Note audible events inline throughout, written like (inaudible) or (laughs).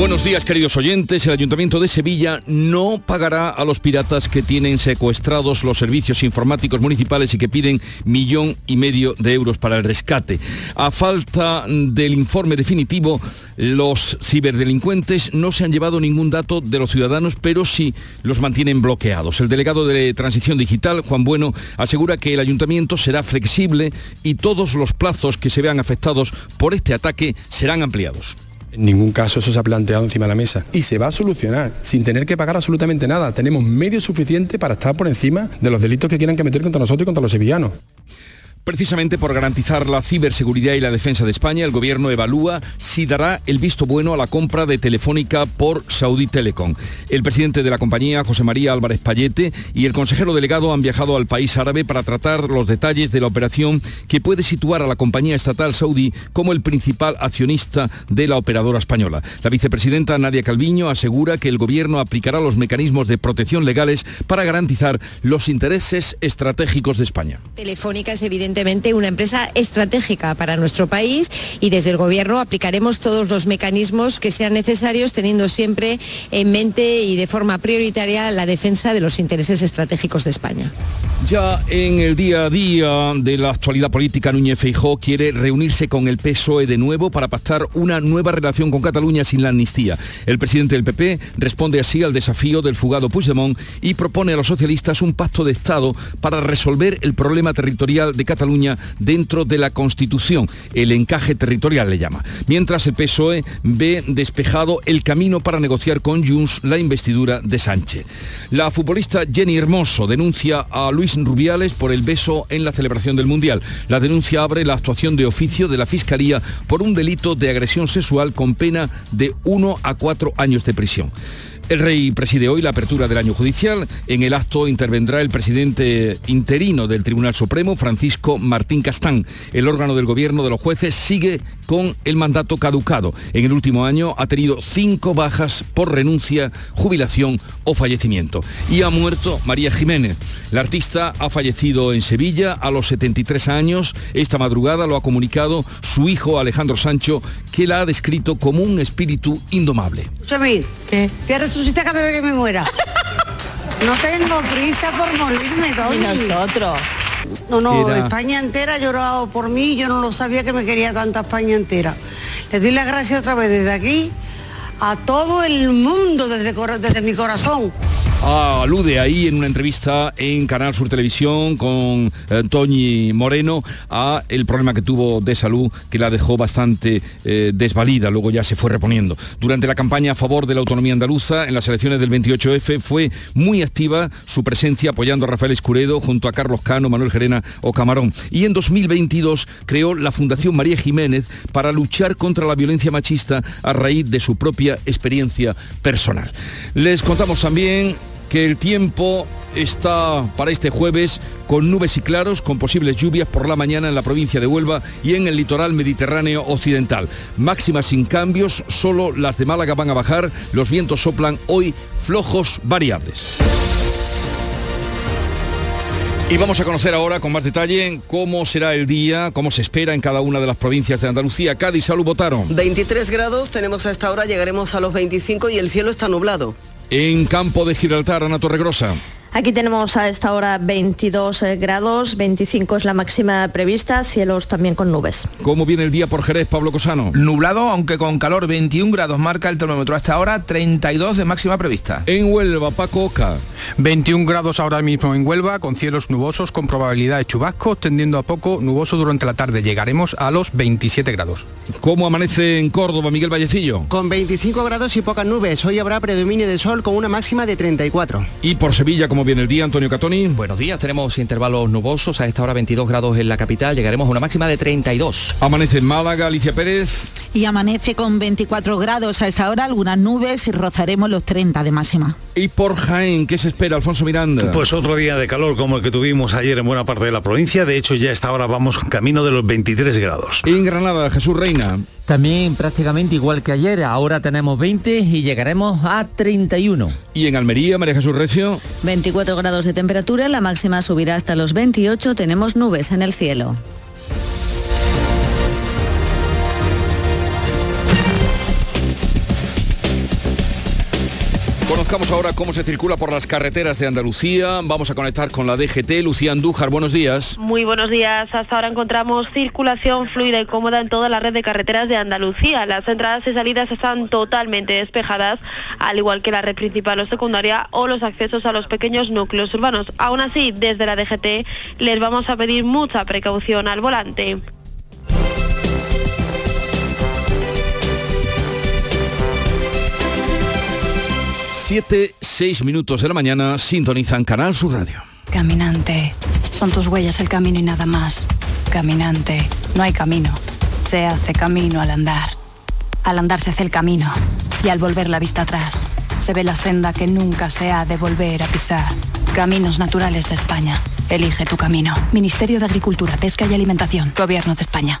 Buenos días queridos oyentes. El Ayuntamiento de Sevilla no pagará a los piratas que tienen secuestrados los servicios informáticos municipales y que piden millón y medio de euros para el rescate. A falta del informe definitivo, los ciberdelincuentes no se han llevado ningún dato de los ciudadanos, pero sí los mantienen bloqueados. El delegado de Transición Digital, Juan Bueno, asegura que el ayuntamiento será flexible y todos los plazos que se vean afectados por este ataque serán ampliados. En ningún caso eso se ha planteado encima de la mesa. Y se va a solucionar sin tener que pagar absolutamente nada. Tenemos medios suficientes para estar por encima de los delitos que quieran cometer contra nosotros y contra los sevillanos. Precisamente por garantizar la ciberseguridad y la defensa de España, el gobierno evalúa si dará el visto bueno a la compra de Telefónica por Saudi Telecom. El presidente de la compañía, José María Álvarez Payete, y el consejero delegado han viajado al país árabe para tratar los detalles de la operación que puede situar a la compañía estatal saudí como el principal accionista de la operadora española. La vicepresidenta Nadia Calviño asegura que el gobierno aplicará los mecanismos de protección legales para garantizar los intereses estratégicos de España. Telefónica es evidente evidentemente una empresa estratégica para nuestro país y desde el Gobierno aplicaremos todos los mecanismos que sean necesarios teniendo siempre en mente y de forma prioritaria la defensa de los intereses estratégicos de España. Ya en el día a día de la actualidad política, Núñez Feijó quiere reunirse con el PSOE de nuevo para pactar una nueva relación con Cataluña sin la amnistía. El presidente del PP responde así al desafío del fugado Puigdemont y propone a los socialistas un pacto de Estado para resolver el problema territorial de Cataluña Cataluña dentro de la Constitución. El encaje territorial le llama. Mientras el PSOE ve despejado el camino para negociar con Junts la investidura de Sánchez. La futbolista Jenny Hermoso denuncia a Luis Rubiales por el beso en la celebración del Mundial. La denuncia abre la actuación de oficio de la Fiscalía por un delito de agresión sexual con pena de 1 a 4 años de prisión. El rey preside hoy la apertura del año judicial. En el acto intervendrá el presidente interino del Tribunal Supremo, Francisco Martín Castán. El órgano del gobierno de los jueces sigue con el mandato caducado. En el último año ha tenido cinco bajas por renuncia, jubilación o fallecimiento. Y ha muerto María Jiménez. La artista ha fallecido en Sevilla a los 73 años. Esta madrugada lo ha comunicado su hijo Alejandro Sancho, que la ha descrito como un espíritu indomable. ¿Qué? Resucitar cada vez que me muera. No tengo prisa por morirme, Tony. Y nosotros. No, no, España entera ha llorado por mí, yo no lo sabía que me quería tanta España entera. Les doy las gracias otra vez desde aquí a todo el mundo desde, desde mi corazón alude ahí en una entrevista en Canal Sur Televisión con eh, Toñi Moreno a el problema que tuvo de salud que la dejó bastante eh, desvalida, luego ya se fue reponiendo. Durante la campaña a favor de la autonomía andaluza en las elecciones del 28F fue muy activa su presencia apoyando a Rafael Escuredo junto a Carlos Cano, Manuel Gerena o Camarón. Y en 2022 creó la Fundación María Jiménez para luchar contra la violencia machista a raíz de su propia experiencia personal. Les contamos también que el tiempo está para este jueves con nubes y claros, con posibles lluvias por la mañana en la provincia de Huelva y en el litoral mediterráneo occidental. Máximas sin cambios, solo las de Málaga van a bajar, los vientos soplan hoy flojos variables. Y vamos a conocer ahora con más detalle cómo será el día, cómo se espera en cada una de las provincias de Andalucía. Cádiz, salud, votaron. 23 grados tenemos a esta hora, llegaremos a los 25 y el cielo está nublado. En Campo de Gibraltar, Ana Torregrosa. Aquí tenemos a esta hora 22 eh, grados, 25 es la máxima prevista, cielos también con nubes. ¿Cómo viene el día por Jerez, Pablo Cosano? Nublado, aunque con calor, 21 grados marca el termómetro hasta ahora, 32 de máxima prevista. En Huelva, Paco Oca. 21 grados ahora mismo en Huelva, con cielos nubosos, con probabilidad de chubascos, tendiendo a poco nuboso durante la tarde. Llegaremos a los 27 grados. ¿Cómo amanece en Córdoba, Miguel Vallecillo? Con 25 grados y pocas nubes. Hoy habrá predominio de sol con una máxima de 34. Y por Sevilla, ¿cómo viene el día, Antonio Catoni? Buenos días, tenemos intervalos nubosos. A esta hora 22 grados en la capital. Llegaremos a una máxima de 32. Amanece en Málaga, Alicia Pérez. y amanece con 24 grados a esta hora, algunas nubes y rozaremos los 30 de máxima. ¿Y por Jaén qué se espera, Alfonso Miranda? Pues otro día de calor como el que tuvimos ayer en buena parte de la provincia. De hecho, ya a esta hora vamos camino de los 23 grados. En Granada, Jesús Reina. También prácticamente igual que ayer, ahora tenemos 20 y llegaremos a 31. ¿Y en Almería, María Jesús Recio? 24 grados de temperatura, la máxima subirá hasta los 28, tenemos nubes en el cielo. Conozcamos ahora cómo se circula por las carreteras de Andalucía. Vamos a conectar con la DGT. Lucía Andújar, buenos días. Muy buenos días. Hasta ahora encontramos circulación fluida y cómoda en toda la red de carreteras de Andalucía. Las entradas y salidas están totalmente despejadas, al igual que la red principal o secundaria o los accesos a los pequeños núcleos urbanos. Aún así, desde la DGT les vamos a pedir mucha precaución al volante. Siete, seis minutos de la mañana sintonizan Canal Sur Radio. Caminante, son tus huellas el camino y nada más. Caminante, no hay camino. Se hace camino al andar. Al andar se hace el camino y al volver la vista atrás se ve la senda que nunca se ha de volver a pisar. Caminos Naturales de España. Elige tu camino. Ministerio de Agricultura, Pesca y Alimentación. Gobierno de España.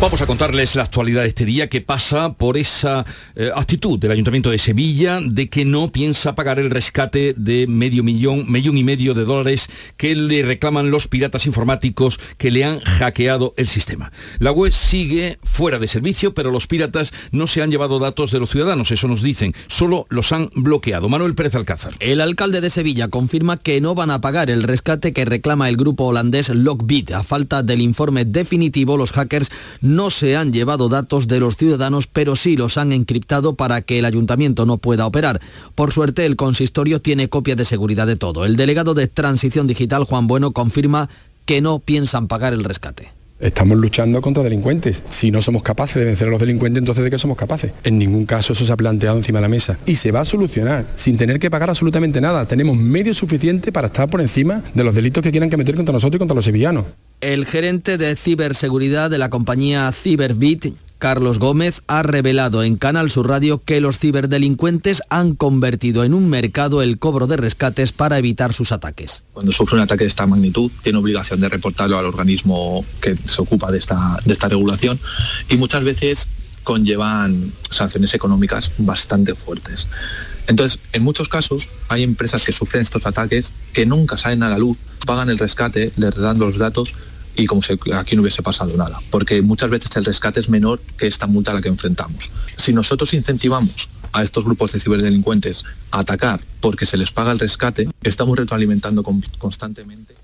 Vamos a contarles la actualidad de este día que pasa por esa eh, actitud del Ayuntamiento de Sevilla de que no piensa pagar el rescate de medio millón, millón y medio de dólares que le reclaman los piratas informáticos que le han hackeado el sistema. La web sigue fuera de servicio, pero los piratas no se han llevado datos de los ciudadanos, eso nos dicen, solo los han bloqueado. Manuel Pérez Alcázar. El alcalde de Sevilla confirma que no van a pagar el rescate que reclama el grupo holandés Lockbit. A falta del informe definitivo, los hackers se han llevado datos de los ciudadanos, pero sí los han encriptado para que el ayuntamiento no pueda operar. Por suerte, el consistorio tiene copia de seguridad de todo. El delegado de Transición Digital, Juan Bueno, confirma que no piensan pagar el rescate. Estamos luchando contra delincuentes. Si no somos capaces de vencer a los delincuentes, entonces ¿de qué somos capaces? En ningún caso eso se ha planteado encima de la mesa. Y se va a solucionar sin tener que pagar absolutamente nada. Tenemos medios suficientes para estar por encima de los delitos que quieran cometer contra nosotros y contra los sevillanos. El gerente de ciberseguridad de la compañía Cyberbit, Carlos Gómez, ha revelado en Canal Sur Radio que los ciberdelincuentes han convertido en un mercado el cobro de rescates para evitar sus ataques. Cuando sufre un ataque de esta magnitud, tiene obligación de reportarlo al organismo que se ocupa de esta, de esta regulación y muchas veces conllevan sanciones económicas bastante fuertes. Entonces, en muchos casos hay empresas que sufren estos ataques que nunca salen a la luz, pagan el rescate, les dan los datos y como si aquí no hubiese pasado nada, porque muchas veces el rescate es menor que esta multa a la que enfrentamos. Si nosotros incentivamos a estos grupos de ciberdelincuentes a atacar porque se les paga el rescate, estamos retroalimentando constantemente.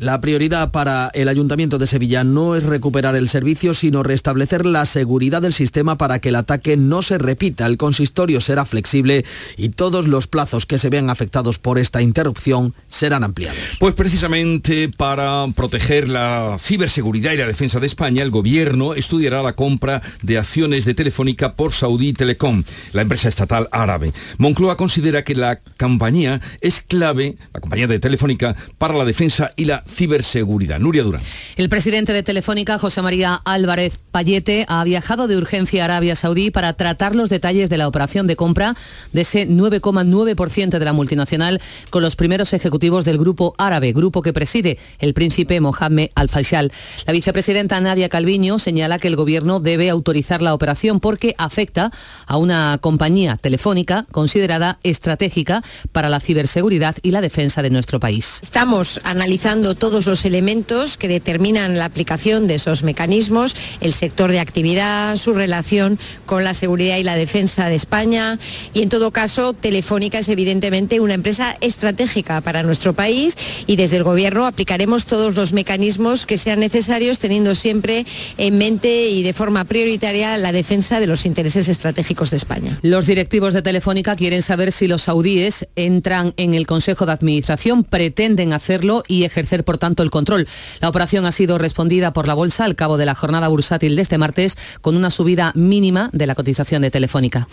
La prioridad para el Ayuntamiento de Sevilla no es recuperar el servicio, sino restablecer la seguridad del sistema para que el ataque no se repita. El consistorio será flexible y todos los plazos que se vean afectados por esta interrupción serán ampliados. Pues precisamente para proteger la ciberseguridad y la defensa de España, el Gobierno estudiará la compra de acciones de Telefónica por Saudi Telecom, la empresa estatal árabe. Moncloa considera que la compañía es clave, la compañía de Telefónica, para la defensa y la ciberseguridad. Nuria Durán. El presidente de Telefónica, José María Álvarez Payete, ha viajado de urgencia a Arabia Saudí para tratar los detalles de la operación de compra de ese 9,9% de la multinacional con los primeros ejecutivos del grupo árabe, grupo que preside el príncipe Mohammed Al-Faisal. La vicepresidenta Nadia Calviño señala que el gobierno debe autorizar la operación porque afecta a una compañía telefónica considerada estratégica para la ciberseguridad y la defensa de nuestro país. Estamos analizando todos los elementos que determinan la aplicación de esos mecanismos, el sector de actividad, su relación con la seguridad y la defensa de España y en todo caso Telefónica es evidentemente una empresa estratégica para nuestro país y desde el Gobierno aplicaremos todos los mecanismos que sean necesarios teniendo siempre en mente y de forma prioritaria la defensa de los intereses estratégicos de España. Los directivos de Telefónica quieren saber si los saudíes entran en el Consejo de Administración, pretenden hacerlo y ejercer por tanto el control. La operación ha sido respondida por la Bolsa al cabo de la jornada bursátil de este martes con una subida mínima de la cotización de Telefónica.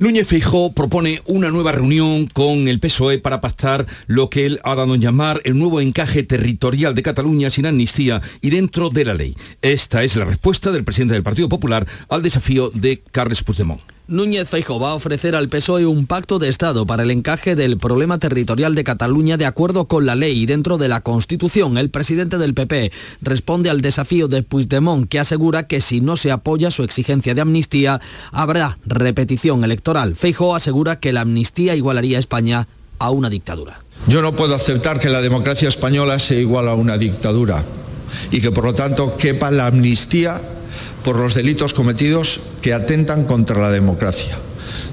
Núñez Feijó propone una nueva reunión con el PSOE para pactar lo que él ha dado en llamar el nuevo encaje territorial de Cataluña sin amnistía y dentro de la ley. Esta es la respuesta del presidente del Partido Popular al desafío de Carles Puigdemont. Núñez Feijóo va a ofrecer al PSOE un pacto de Estado para el encaje del problema territorial de Cataluña de acuerdo con la ley y dentro de la Constitución. El presidente del PP responde al desafío de Puigdemont que asegura que si no se apoya su exigencia de amnistía habrá repetición electoral. Feijóo asegura que la amnistía igualaría a España a una dictadura. Yo no puedo aceptar que la democracia española sea igual a una dictadura y que por lo tanto quepa la amnistía por los delitos cometidos que atentan contra la democracia.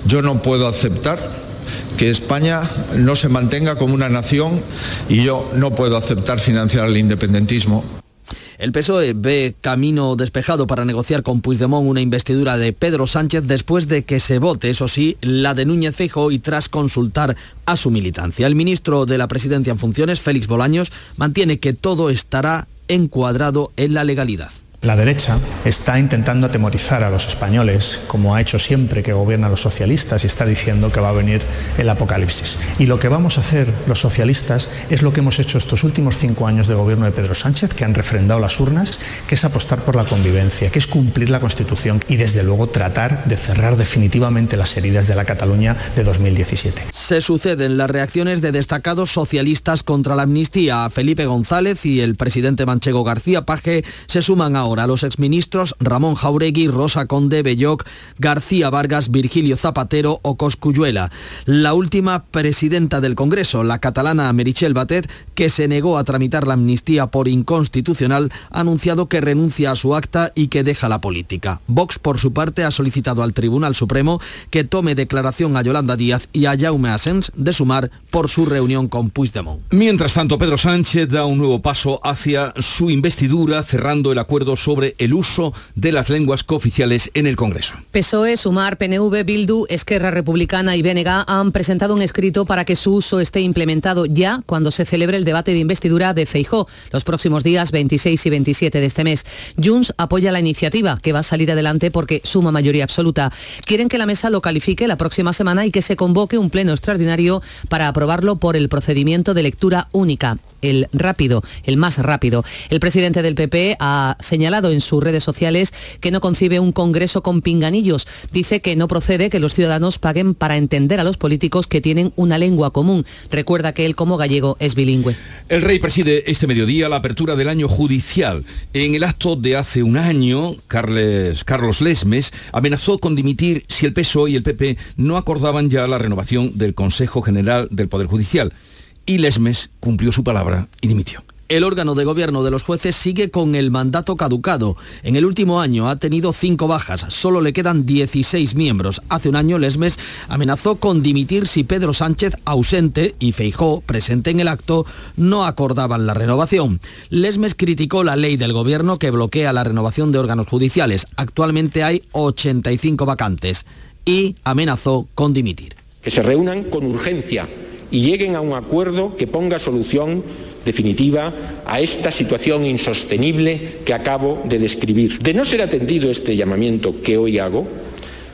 Yo no puedo aceptar que España no se mantenga como una nación y yo no puedo aceptar financiar el independentismo. El PSOE ve camino despejado para negociar con Puigdemont una investidura de Pedro Sánchez después de que se vote, eso sí, la de Núñez Feijóo y tras consultar a su militancia. El ministro de la Presidencia en funciones, Félix Bolaños, mantiene que todo estará encuadrado en la legalidad. La derecha está intentando atemorizar a los españoles, como ha hecho siempre que gobiernan los socialistas, y está diciendo que va a venir el apocalipsis. Y lo que vamos a hacer los socialistas es lo que hemos hecho estos últimos cinco años de gobierno de Pedro Sánchez, que han refrendado las urnas, que es apostar por la convivencia, que es cumplir la Constitución y desde luego tratar de cerrar definitivamente las heridas de la Cataluña de 2017. Se suceden las reacciones de destacados socialistas contra la amnistía. Felipe González y el presidente manchego García Paje se suman ahora a los exministros Ramón Jauregui, Rosa Conde, Belloc, García Vargas, Virgilio Zapatero o Coscuyuela. La última presidenta del Congreso, la catalana Merichel Batet, que se negó a tramitar la amnistía por inconstitucional, ha anunciado que renuncia a su acta y que deja la política. Vox, por su parte, ha solicitado al Tribunal Supremo que tome declaración a Yolanda Díaz y a Jaume Asens de sumar por su reunión con Puigdemont. Mientras tanto, Pedro Sánchez da un nuevo paso hacia su investidura, cerrando el acuerdo sobre el uso de las lenguas cooficiales en el Congreso. PSOE, Sumar, PNV, Bildu, Esquerra Republicana y BNG han presentado un escrito para que su uso esté implementado ya cuando se celebre el debate de investidura de Feijó los próximos días 26 y 27 de este mes. Junts apoya la iniciativa que va a salir adelante porque suma mayoría absoluta. Quieren que la mesa lo califique la próxima semana y que se convoque un pleno extraordinario para aprobarlo por el procedimiento de lectura única el rápido, el más rápido. El presidente del PP ha señalado en sus redes sociales que no concibe un Congreso con pinganillos. Dice que no procede que los ciudadanos paguen para entender a los políticos que tienen una lengua común. Recuerda que él como gallego es bilingüe. El rey preside este mediodía la apertura del año judicial. En el acto de hace un año, Carlos Lesmes amenazó con dimitir si el PSOE y el PP no acordaban ya la renovación del Consejo General del Poder Judicial y Lesmes cumplió su palabra y dimitió. El órgano de gobierno de los jueces sigue con el mandato caducado. En el último año ha tenido cinco bajas, solo le quedan 16 miembros. Hace un año Lesmes amenazó con dimitir si Pedro Sánchez, ausente, y Feijó, presente en el acto, no acordaban la renovación. Lesmes criticó la ley del gobierno que bloquea la renovación de órganos judiciales. Actualmente hay 85 vacantes y amenazó con dimitir. Que se reúnan con urgencia y lleguen a un acuerdo que ponga solución definitiva a esta situación insostenible que acabo de describir. De no ser atendido este llamamiento que hoy hago,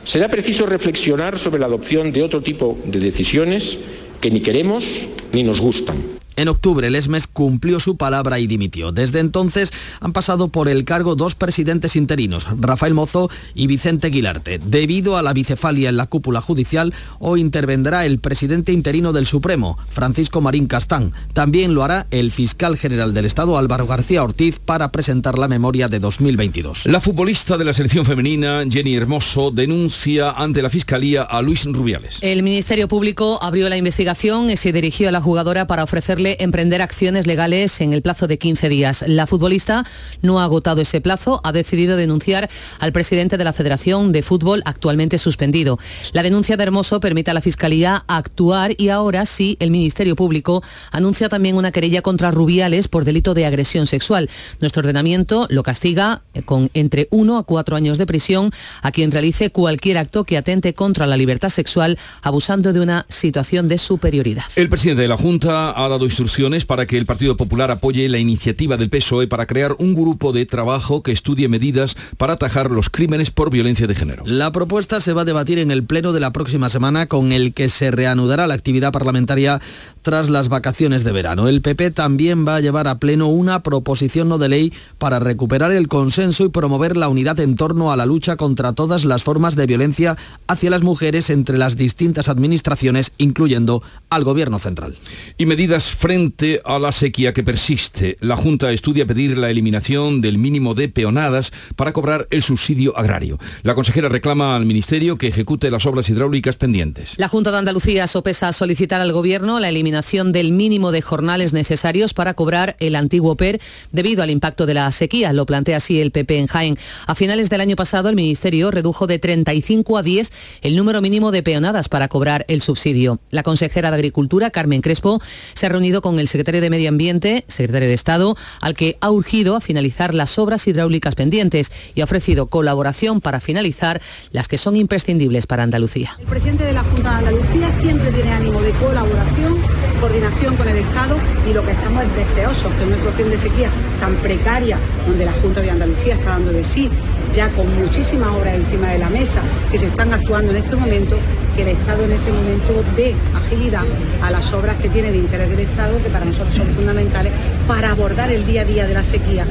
será preciso reflexionar sobre la adopción de otro tipo de decisiones que ni queremos ni nos gustan. En octubre, Lesmes cumplió su palabra y dimitió. Desde entonces han pasado por el cargo dos presidentes interinos, Rafael Mozo y Vicente Aguilarte. Debido a la bicefalia en la cúpula judicial, hoy intervendrá el presidente interino del Supremo, Francisco Marín Castán. También lo hará el fiscal general del Estado, Álvaro García Ortiz, para presentar la memoria de 2022. La futbolista de la selección femenina, Jenny Hermoso, denuncia ante la Fiscalía a Luis Rubiales. El Ministerio Público abrió la investigación y se dirigió a la jugadora para ofrecerle emprender acciones legales en el plazo de 15 días. La futbolista no ha agotado ese plazo, ha decidido denunciar al presidente de la Federación de Fútbol actualmente suspendido. La denuncia de Hermoso permite a la Fiscalía actuar y ahora sí el Ministerio Público anuncia también una querella contra Rubiales por delito de agresión sexual. Nuestro ordenamiento lo castiga con entre 1 a 4 años de prisión a quien realice cualquier acto que atente contra la libertad sexual abusando de una situación de superioridad. El presidente de la Junta ha dado instrucciones para que el Partido Popular apoye la iniciativa del PSOE para crear un grupo de trabajo que estudie medidas para atajar los crímenes por violencia de género. La propuesta se va a debatir en el pleno de la próxima semana con el que se reanudará la actividad parlamentaria tras las vacaciones de verano. El PP también va a llevar a pleno una proposición no de ley para recuperar el consenso y promover la unidad en torno a la lucha contra todas las formas de violencia hacia las mujeres entre las distintas administraciones, incluyendo al Gobierno central. Y medidas frente a la sequía que persiste. La Junta estudia pedir la eliminación del mínimo de peonadas para cobrar el subsidio agrario. La consejera reclama al Ministerio que ejecute las obras hidráulicas pendientes. La Junta de Andalucía sopesa solicitar al Gobierno la eliminación del mínimo de jornales necesarios para cobrar el antiguo PER debido al impacto de la sequía. Lo plantea así el PP en Jaén. A finales del año pasado el Ministerio redujo de 35 a 10 el número mínimo de peonadas para cobrar el subsidio. La consejera de Agricultura, Carmen Crespo, se ha con el secretario de Medio Ambiente, secretario de Estado, al que ha urgido a finalizar las obras hidráulicas pendientes y ha ofrecido colaboración para finalizar las que son imprescindibles para Andalucía. El presidente de la Junta de Andalucía siempre tiene ánimo de colaboración, coordinación con el Estado y lo que estamos es deseosos que nuestra opción de sequía tan precaria, donde la Junta de Andalucía está dando de sí, ya con muchísimas obras encima de la mesa que se están actuando en este momento, que el Estado en este momento dé agilidad a las obras que tiene de interés del Estado, que para nosotros son fundamentales para abordar el día a día de la sequía.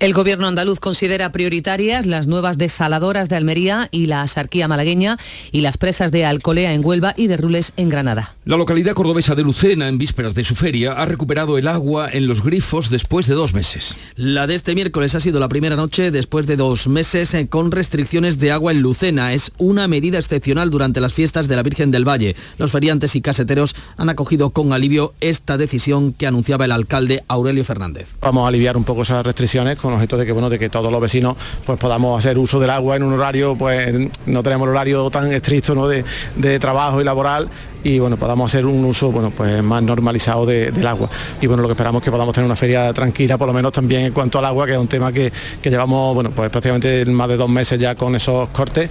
El gobierno andaluz considera prioritarias las nuevas desaladoras de Almería y la Sarquía malagueña y las presas de Alcolea en Huelva y de Rules en Granada. La localidad cordobesa de Lucena, en vísperas de su feria, ha recuperado el agua en los grifos después de dos meses. La de este miércoles ha sido la primera noche después de dos meses eh, con restricciones de agua en Lucena. Es una medida excepcional durante las fiestas de la Virgen del Valle. Los feriantes y caseteros han acogido con alivio esta decisión que anunciaba el alcalde Aurelio Fernández. Vamos a aliviar un poco esas restricciones con objeto de que bueno de que todos los vecinos pues podamos hacer uso del agua en un horario pues no tenemos el horario tan estricto ¿no? de, de trabajo y laboral y bueno podamos hacer un uso bueno pues más normalizado de- del agua y bueno lo que esperamos es que podamos tener una feria tranquila por lo menos también en cuanto al agua que es un tema que, que llevamos bueno pues prácticamente más de dos meses ya con esos cortes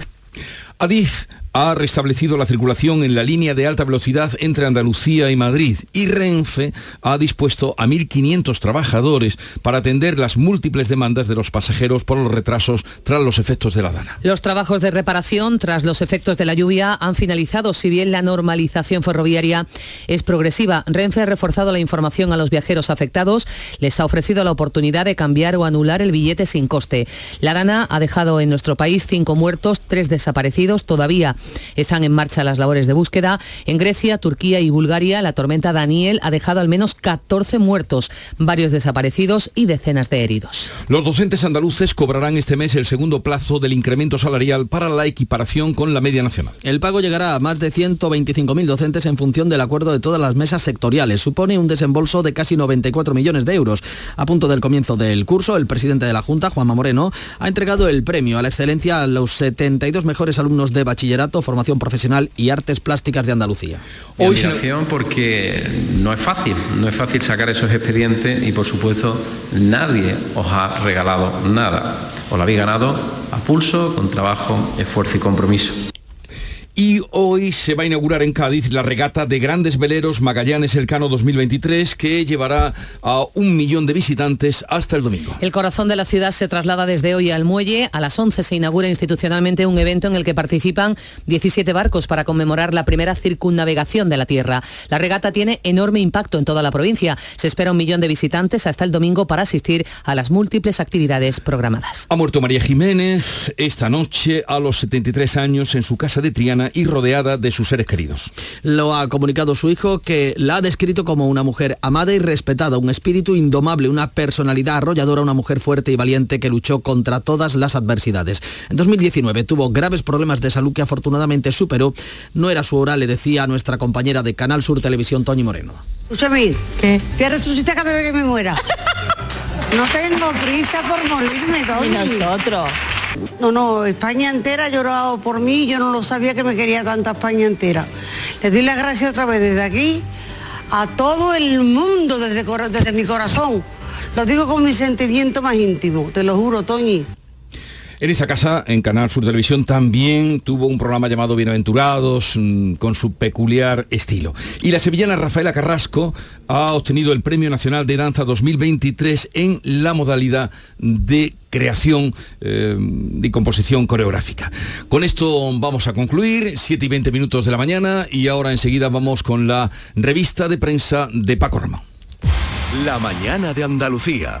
Adif ha restablecido la circulación en la línea de alta velocidad entre Andalucía y Madrid y Renfe ha dispuesto a 1.500 trabajadores para atender las múltiples demandas de los pasajeros por los retrasos tras los efectos de la dana. Los trabajos de reparación tras los efectos de la lluvia han finalizado, si bien la normalización ferroviaria es progresiva. Renfe ha reforzado la información a los viajeros afectados, les ha ofrecido la oportunidad de cambiar o anular el billete sin coste. La Dana ha dejado en nuestro país cinco muertos, tres desaparecidos. Todavía están en marcha las labores de búsqueda. En Grecia, Turquía y Bulgaria, la tormenta Daniel ha dejado al menos 14 muertos, varios desaparecidos y decenas de heridos. Los docentes andaluces cobrarán este mes el segundo plazo del incremento salarial para la equiparación con la media nacional. El pago llegará a más de 125.000 docentes en función del acuerdo de todas las mesas sectoriales. Supone un desembolso de casi 94 millones de euros. A punto del comienzo del curso, el presidente de la Junta, Juanma Moreno, ha entregado el premio a la excelencia a los 72 mejores alumnos de bachillerato, formación profesional y artes plásticas de Andalucía. Admiración porque no es fácil, no es fácil sacar esos expedientes y por supuesto nadie os ha regalado nada. Os lo habéis ganado a pulso, con trabajo, esfuerzo y compromiso. Y hoy se va a inaugurar en Cádiz la regata de grandes veleros Magallanes Elcano 2023 que llevará a un millón de visitantes hasta el domingo. El corazón de la ciudad se traslada desde hoy al muelle. A las 11 se inaugura institucionalmente un evento en el que participan 17 barcos para conmemorar la primera circunnavegación de la Tierra. La regata tiene enorme impacto en toda la provincia. Se espera un millón de visitantes hasta el domingo para asistir a las múltiples actividades programadas. Ha muerto María Jiménez esta noche a los 73 años en su casa de Triana y rodeada de sus seres queridos. Lo ha comunicado su hijo que la ha descrito como una mujer amada y respetada, un espíritu indomable, una personalidad arrolladora, una mujer fuerte y valiente que luchó contra todas las adversidades. En 2019 tuvo graves problemas de salud que afortunadamente superó. No era su hora, le decía a nuestra compañera de Canal Sur Televisión, Toñi Moreno. Escúchame, ¿qué? Voy a resucitar cada vez que me muera. (laughs) No tengo prisa por morirme, Toñi. Y nosotros. No, no, España entera ha por mí, yo no lo sabía que me quería tanta España entera. Les doy las gracias otra vez desde aquí a todo el mundo desde, desde mi corazón. Lo digo con mi sentimiento más íntimo, te lo juro, Toñi. En esta casa, en Canal Sur Televisión, también tuvo un programa llamado Bienaventurados, mm, con su peculiar estilo. Y la sevillana Rafaela Carrasco ha obtenido el Premio Nacional de Danza 2023 en la modalidad de creación eh, y composición coreográfica. Con esto vamos a concluir, 7 y 20 minutos de la mañana, y ahora enseguida vamos con la revista de prensa de Paco Ramón. La mañana de Andalucía.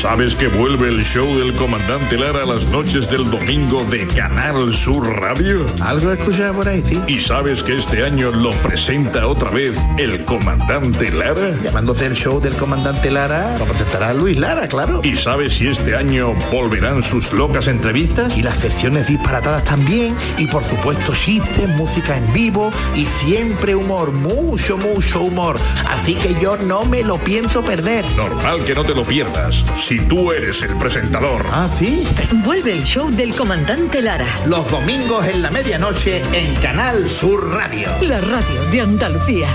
¿Sabes que vuelve el show del comandante Lara a las noches del domingo de Canal Sur Radio? Algo escuché por ahí, sí. ¿Y sabes que este año lo presenta otra vez el comandante Lara? Llamándose el show del comandante Lara, lo presentará Luis Lara, claro. ¿Y sabes si este año volverán sus locas entrevistas? Y las secciones disparatadas también. Y por supuesto chistes, música en vivo y siempre humor, mucho, mucho humor. Así que yo no me lo pienso perder. Normal que no te lo pierdas, si tú eres el presentador. Ah, sí. Vuelve el show del comandante Lara. Los domingos en la medianoche en Canal Sur Radio. La radio de Andalucía.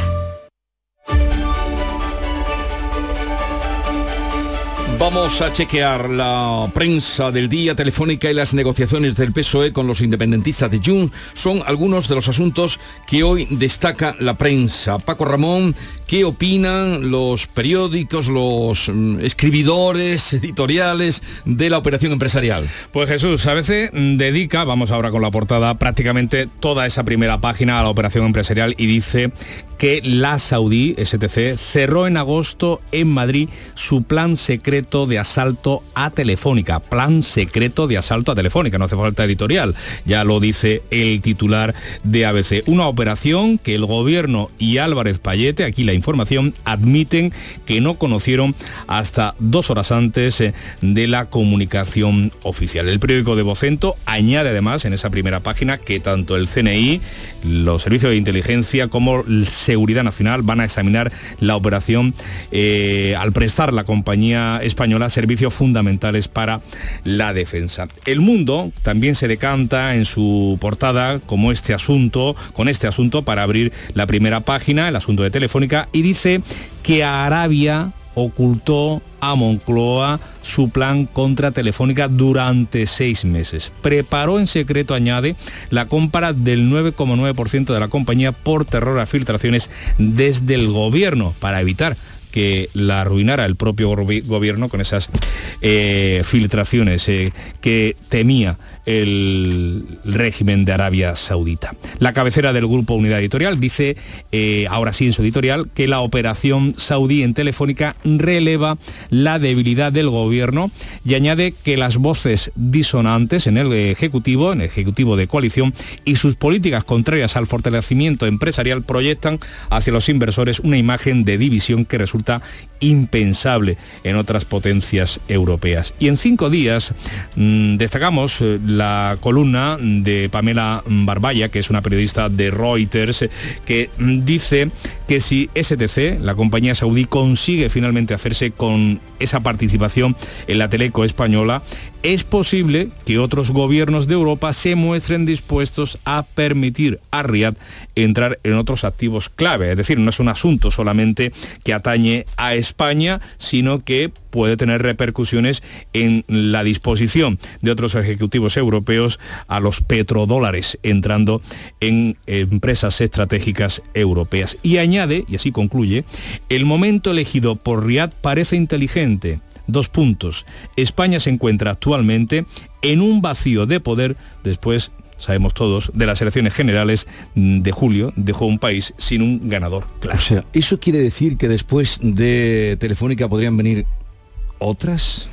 Vamos a chequear la prensa del día telefónica y las negociaciones del PSOE con los independentistas de Jun. Son algunos de los asuntos que hoy destaca la prensa. Paco Ramón, ¿qué opinan los periódicos, los mm, escribidores, editoriales de la operación empresarial? Pues Jesús, a veces dedica, vamos ahora con la portada, prácticamente toda esa primera página a la operación empresarial y dice que la Saudí, STC, cerró en agosto en Madrid su plan secreto de asalto a Telefónica. Plan secreto de asalto a Telefónica, no hace falta editorial, ya lo dice el titular de ABC. Una operación que el gobierno y Álvarez Payete, aquí la información, admiten que no conocieron hasta dos horas antes eh, de la comunicación oficial. El periódico de Vocento añade además en esa primera página que tanto el CNI, los servicios de inteligencia como el Seguridad Nacional van a examinar la operación eh, al prestar la compañía española servicios fundamentales para la defensa. El mundo también se decanta en su portada como este asunto, con este asunto para abrir la primera página, el asunto de Telefónica, y dice que Arabia ocultó a Moncloa su plan contra Telefónica durante seis meses. Preparó en secreto, añade, la compra del 9,9% de la compañía por terror a filtraciones desde el gobierno para evitar que la arruinara el propio gobi- gobierno con esas eh, filtraciones eh, que temía el régimen de Arabia Saudita. La cabecera del grupo Unidad Editorial dice, eh, ahora sí en su editorial, que la operación saudí en Telefónica releva la debilidad del gobierno y añade que las voces disonantes en el Ejecutivo, en el Ejecutivo de coalición, y sus políticas contrarias al fortalecimiento empresarial proyectan hacia los inversores una imagen de división que resulta impensable en otras potencias europeas. Y en cinco días mm, destacamos eh, la columna de Pamela Barbaya, que es una periodista de Reuters, eh, que mm, dice que si STC, la compañía saudí, consigue finalmente hacerse con esa participación en la teleco española, es posible que otros gobiernos de Europa se muestren dispuestos a permitir a Riad entrar en otros activos clave. Es decir, no es un asunto solamente que atañe a España, sino que puede tener repercusiones en la disposición de otros ejecutivos europeos a los petrodólares entrando en empresas estratégicas europeas. Y añade, y así concluye, el momento elegido por Riad parece inteligente. Dos puntos. España se encuentra actualmente en un vacío de poder después sabemos todos, de las elecciones generales de julio, dejó un país sin un ganador claro. O sea, ¿eso quiere decir que después de Telefónica podrían venir otras?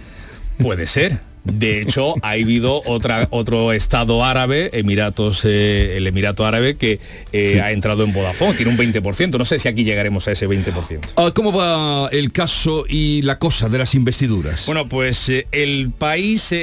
Puede ser. De hecho, ha habido otra, otro estado árabe, Emiratos, eh, el Emirato Árabe, que eh, ha entrado en Vodafone, tiene un 20%. No sé si aquí llegaremos a ese 20%. Ah, ¿Cómo va el caso y la cosa de las investiduras? Bueno, pues eh, el país,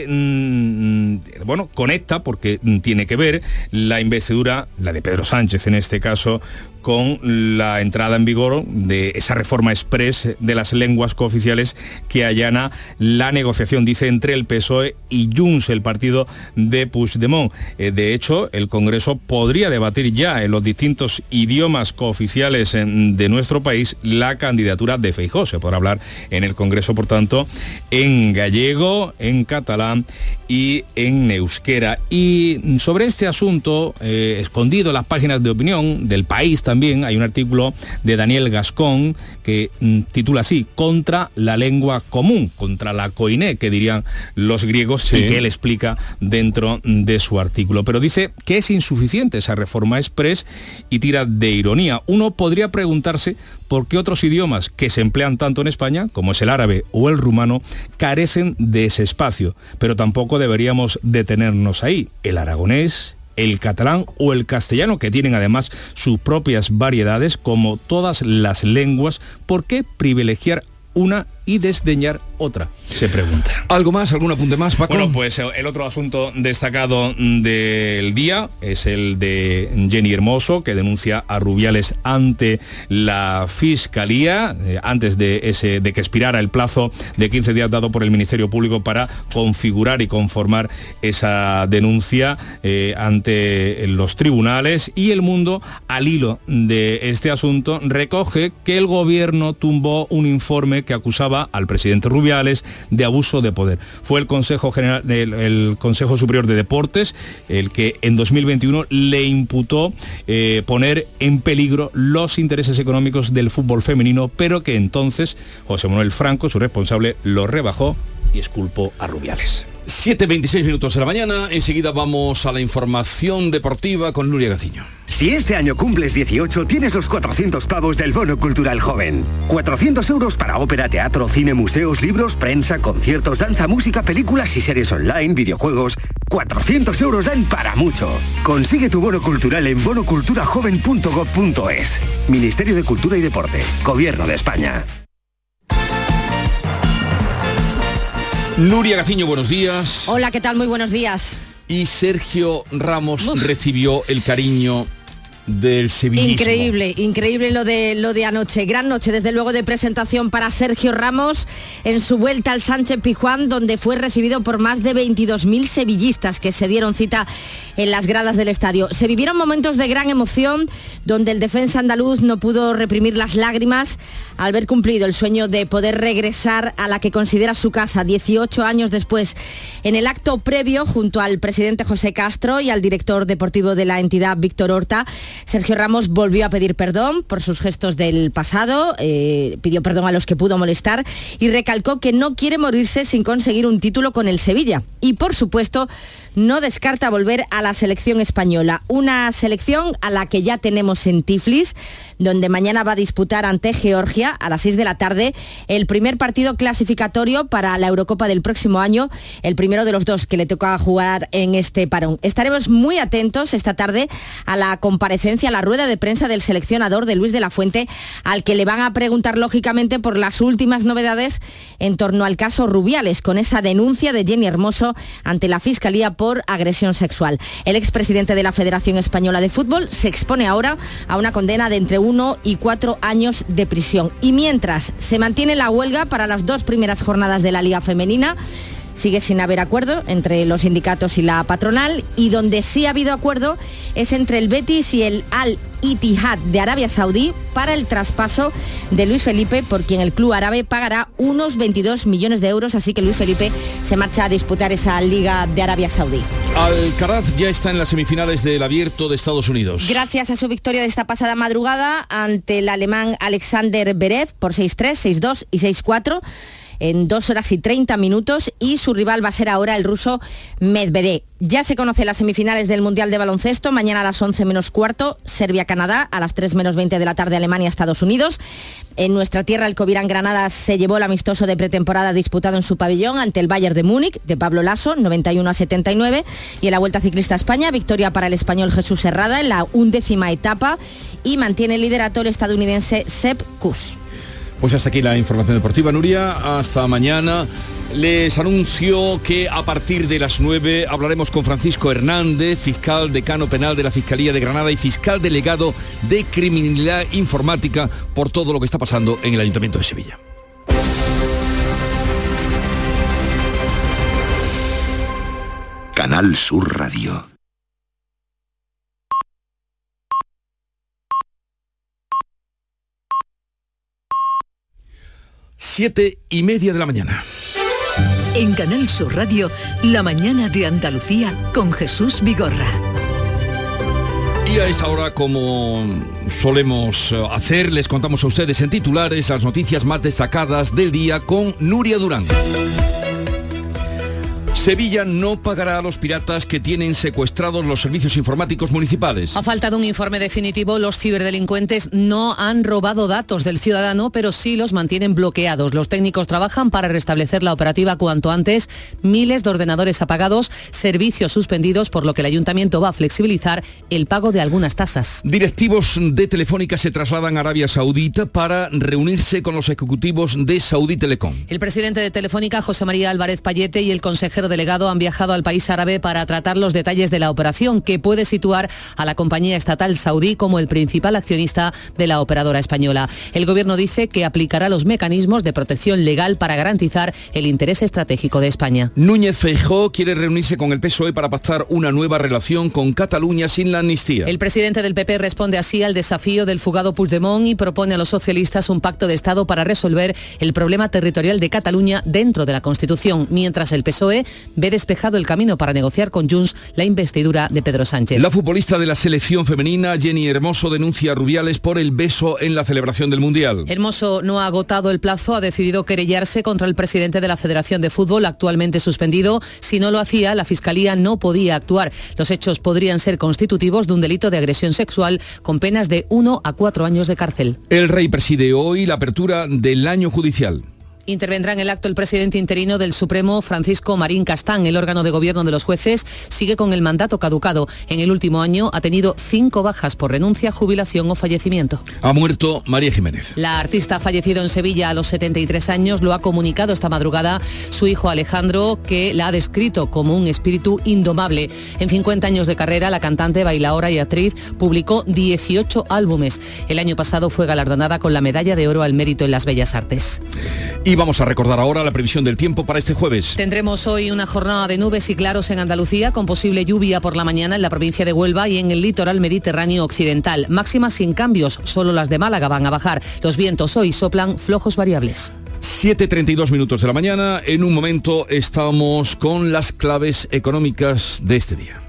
bueno, conecta, porque tiene que ver la investidura, la de Pedro Sánchez en este caso, con la entrada en vigor de esa reforma express de las lenguas cooficiales que allana la negociación, dice, entre el PSOE y Junts, el partido de Puigdemont. Eh, de hecho, el Congreso podría debatir ya en los distintos idiomas cooficiales de nuestro país la candidatura de Feijó. Se podrá hablar en el Congreso, por tanto, en gallego, en catalán y en euskera. Y sobre este asunto, eh, escondido en las páginas de opinión del país también, hay un artículo de Daniel Gascón que mm, titula así, contra la lengua común, contra la coiné, que dirían los griegos, y que él explica dentro de su artículo. Pero dice que es insuficiente esa reforma express y tira de ironía. Uno podría preguntarse por qué otros idiomas que se emplean tanto en España, como es el árabe o el rumano, carecen de ese espacio. Pero tampoco deberíamos detenernos ahí. El aragonés, el catalán o el castellano, que tienen además sus propias variedades, como todas las lenguas, ¿por qué privilegiar una y desdeñar otra? Se pregunta. ¿Algo más? ¿Algún apunte más, Paco? Bueno, pues el otro asunto destacado del día es el de Jenny Hermoso, que denuncia a Rubiales ante la Fiscalía, eh, antes de, ese, de que expirara el plazo de 15 días dado por el Ministerio Público para configurar y conformar esa denuncia eh, ante los tribunales. Y el mundo, al hilo de este asunto, recoge que el gobierno tumbó un informe que acusaba al presidente Rubiales de abuso de poder. Fue el Consejo General del Consejo Superior de Deportes el que en 2021 le imputó eh, poner en peligro los intereses económicos del fútbol femenino, pero que entonces José Manuel Franco, su responsable, lo rebajó y esculpó a Rubiales. 7.26 minutos de la mañana, enseguida vamos a la información deportiva con Nuria Gaciño. Si este año cumples 18, tienes los 400 pavos del Bono Cultural Joven. 400 euros para ópera, teatro, cine, museos, libros, prensa, conciertos, danza, música, películas y series online, videojuegos. 400 euros dan para mucho. Consigue tu bono cultural en bonoculturajoven.gov.es. Ministerio de Cultura y Deporte. Gobierno de España. Nuria Gaciño, buenos días. Hola, ¿qué tal? Muy buenos días. Y Sergio Ramos recibió el cariño del sevillismo. Increíble, increíble lo de lo de anoche. Gran noche, desde luego, de presentación para Sergio Ramos en su vuelta al Sánchez Pijuán, donde fue recibido por más de 22.000 sevillistas que se dieron cita en las gradas del estadio. Se vivieron momentos de gran emoción, donde el defensa andaluz no pudo reprimir las lágrimas al ver cumplido el sueño de poder regresar a la que considera su casa 18 años después. En el acto previo, junto al presidente José Castro y al director deportivo de la entidad, Víctor Horta, Sergio Ramos volvió a pedir perdón por sus gestos del pasado, eh, pidió perdón a los que pudo molestar y recalcó que no quiere morirse sin conseguir un título con el Sevilla. Y por supuesto, no descarta volver a la selección española, una selección a la que ya tenemos en Tiflis, donde mañana va a disputar ante Georgia a las 6 de la tarde el primer partido clasificatorio para la Eurocopa del próximo año, el primero de los dos que le toca jugar en este parón. Estaremos muy atentos esta tarde a la comparecencia, a la rueda de prensa del seleccionador de Luis de la Fuente, al que le van a preguntar lógicamente por las últimas novedades en torno al caso Rubiales, con esa denuncia de Jenny Hermoso ante la Fiscalía por agresión sexual. El expresidente de la Federación Española de Fútbol se expone ahora a una condena de entre uno y cuatro años de prisión. Y mientras se mantiene la huelga para las dos primeras jornadas de la Liga Femenina, sigue sin haber acuerdo entre los sindicatos y la patronal y donde sí ha habido acuerdo es entre el Betis y el Al Ittihad de Arabia Saudí para el traspaso de Luis Felipe, por quien el club árabe pagará unos 22 millones de euros, así que Luis Felipe se marcha a disputar esa liga de Arabia Saudí. Alcaraz ya está en las semifinales del Abierto de Estados Unidos. Gracias a su victoria de esta pasada madrugada ante el alemán Alexander Berev por 6-3, 6-2 y 6-4 en dos horas y 30 minutos y su rival va a ser ahora el ruso Medvedev. Ya se conocen las semifinales del Mundial de Baloncesto, mañana a las 11 menos cuarto, Serbia-Canadá, a las 3 menos 20 de la tarde Alemania-Estados Unidos. En nuestra tierra, el Covirán Granada se llevó el amistoso de pretemporada disputado en su pabellón ante el Bayern de Múnich, de Pablo Lasso, 91 a 79. Y en la Vuelta Ciclista España, victoria para el español Jesús Herrada en la undécima etapa y mantiene el liderato el estadounidense Sepp Kuss. Pues hasta aquí la información deportiva, Nuria. Hasta mañana. Les anuncio que a partir de las 9 hablaremos con Francisco Hernández, fiscal decano penal de la Fiscalía de Granada y fiscal delegado de Criminalidad Informática por todo lo que está pasando en el Ayuntamiento de Sevilla. Canal Sur Radio. Siete y media de la mañana. En Canal Sur Radio, La mañana de Andalucía con Jesús Vigorra. Y a esa hora, como solemos eh, hacer, les contamos a ustedes en titulares las noticias más destacadas del día con Nuria Durán. Sevilla no pagará a los piratas que tienen secuestrados los servicios informáticos municipales. A falta de un informe definitivo, los ciberdelincuentes no han robado datos del ciudadano, pero sí los mantienen bloqueados. Los técnicos trabajan para restablecer la operativa cuanto antes. Miles de ordenadores apagados, servicios suspendidos, por lo que el ayuntamiento va a flexibilizar el pago de algunas tasas. Directivos de Telefónica se trasladan a Arabia Saudita para reunirse con los ejecutivos de Saudi Telecom. El presidente de Telefónica, José María Álvarez Payete, y el consejero delegado han viajado al país árabe para tratar los detalles de la operación que puede situar a la compañía estatal saudí como el principal accionista de la operadora española. El gobierno dice que aplicará los mecanismos de protección legal para garantizar el interés estratégico de España. Núñez Feijó quiere reunirse con el PSOE para pactar una nueva relación con Cataluña sin la amnistía. El presidente del PP responde así al desafío del fugado Puigdemont y propone a los socialistas un pacto de Estado para resolver el problema territorial de Cataluña dentro de la Constitución, mientras el PSOE ve despejado el camino para negociar con Junts la investidura de Pedro Sánchez. La futbolista de la selección femenina, Jenny Hermoso, denuncia a Rubiales por el beso en la celebración del Mundial. Hermoso no ha agotado el plazo, ha decidido querellarse contra el presidente de la Federación de Fútbol, actualmente suspendido. Si no lo hacía, la Fiscalía no podía actuar. Los hechos podrían ser constitutivos de un delito de agresión sexual con penas de 1 a 4 años de cárcel. El rey preside hoy la apertura del año judicial. Intervendrá en el acto el presidente interino del Supremo, Francisco Marín Castán. El órgano de gobierno de los jueces sigue con el mandato caducado. En el último año ha tenido cinco bajas por renuncia, jubilación o fallecimiento. Ha muerto María Jiménez. La artista ha fallecido en Sevilla a los 73 años. Lo ha comunicado esta madrugada su hijo Alejandro, que la ha descrito como un espíritu indomable. En 50 años de carrera, la cantante, bailaora y actriz publicó 18 álbumes. El año pasado fue galardonada con la medalla de oro al mérito en las bellas artes. Y vamos a recordar ahora la previsión del tiempo para este jueves. Tendremos hoy una jornada de nubes y claros en Andalucía, con posible lluvia por la mañana en la provincia de Huelva y en el litoral mediterráneo occidental. Máximas sin cambios, solo las de Málaga van a bajar. Los vientos hoy soplan flojos variables. 7.32 minutos de la mañana. En un momento estamos con las claves económicas de este día.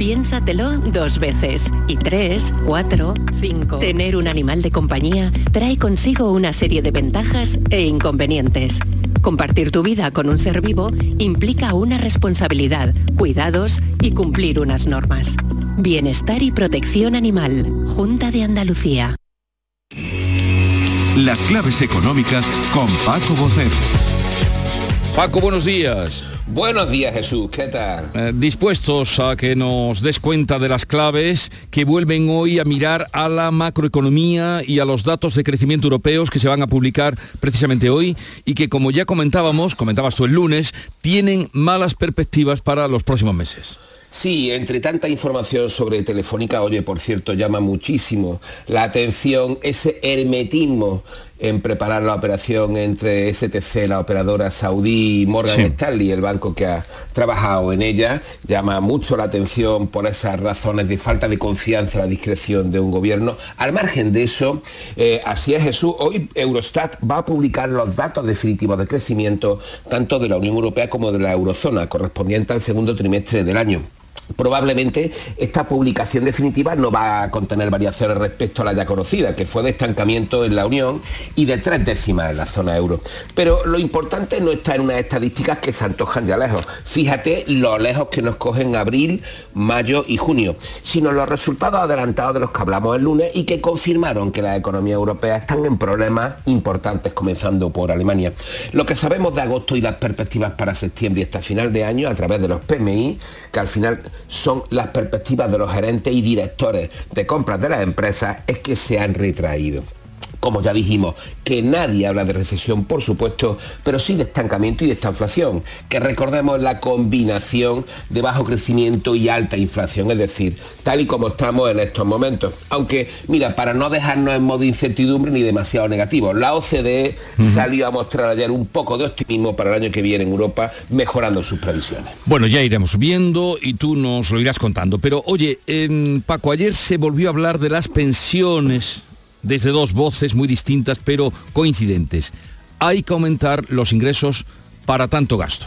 Piénsatelo dos veces. Y tres, cuatro, cinco. Tener un animal de compañía trae consigo una serie de ventajas e inconvenientes. Compartir tu vida con un ser vivo implica una responsabilidad, cuidados y cumplir unas normas. Bienestar y protección animal. Junta de Andalucía. Las claves económicas con Paco Bocero. Paco, buenos días. Buenos días Jesús, ¿qué tal? Eh, dispuestos a que nos des cuenta de las claves que vuelven hoy a mirar a la macroeconomía y a los datos de crecimiento europeos que se van a publicar precisamente hoy y que como ya comentábamos, comentabas tú el lunes, tienen malas perspectivas para los próximos meses. Sí, entre tanta información sobre Telefónica, oye, por cierto, llama muchísimo la atención ese hermetismo en preparar la operación entre STC, la operadora saudí, y Morgan Sí. Stanley, el banco que ha trabajado en ella. Llama mucho la atención por esas razones de falta de confianza en la discreción de un gobierno. Al margen de eso, eh, así es Jesús, hoy Eurostat va a publicar los datos definitivos de crecimiento tanto de la Unión Europea como de la eurozona, correspondiente al segundo trimestre del año. Probablemente esta publicación definitiva no va a contener variaciones respecto a la ya conocida, que fue de estancamiento en la Unión y de tres décimas en la zona euro. Pero lo importante no está en unas estadísticas que se antojan ya lejos. Fíjate lo lejos que nos cogen abril, mayo y junio, sino los resultados adelantados de los que hablamos el lunes y que confirmaron que las economías europeas están en problemas importantes, comenzando por Alemania. Lo que sabemos de agosto y las perspectivas para septiembre y hasta final de año a través de los PMI, que al final son las perspectivas de los gerentes y directores de compras de las empresas, es que se han retraído. Como ya dijimos, que nadie habla de recesión, por supuesto, pero sí de estancamiento y de estanflación, que recordemos la combinación de bajo crecimiento y alta inflación, es decir, tal y como estamos en estos momentos. Aunque, mira, para no dejarnos en modo incertidumbre ni demasiado negativo, la OCDE salió a mostrar ayer un poco de optimismo para el año que viene en Europa, mejorando sus previsiones. Bueno, ya iremos viendo y tú nos lo irás contando. Pero oye, em, Paco, ayer se volvió a hablar de las pensiones desde dos voces muy distintas pero coincidentes. Hay que aumentar los ingresos para tanto gasto.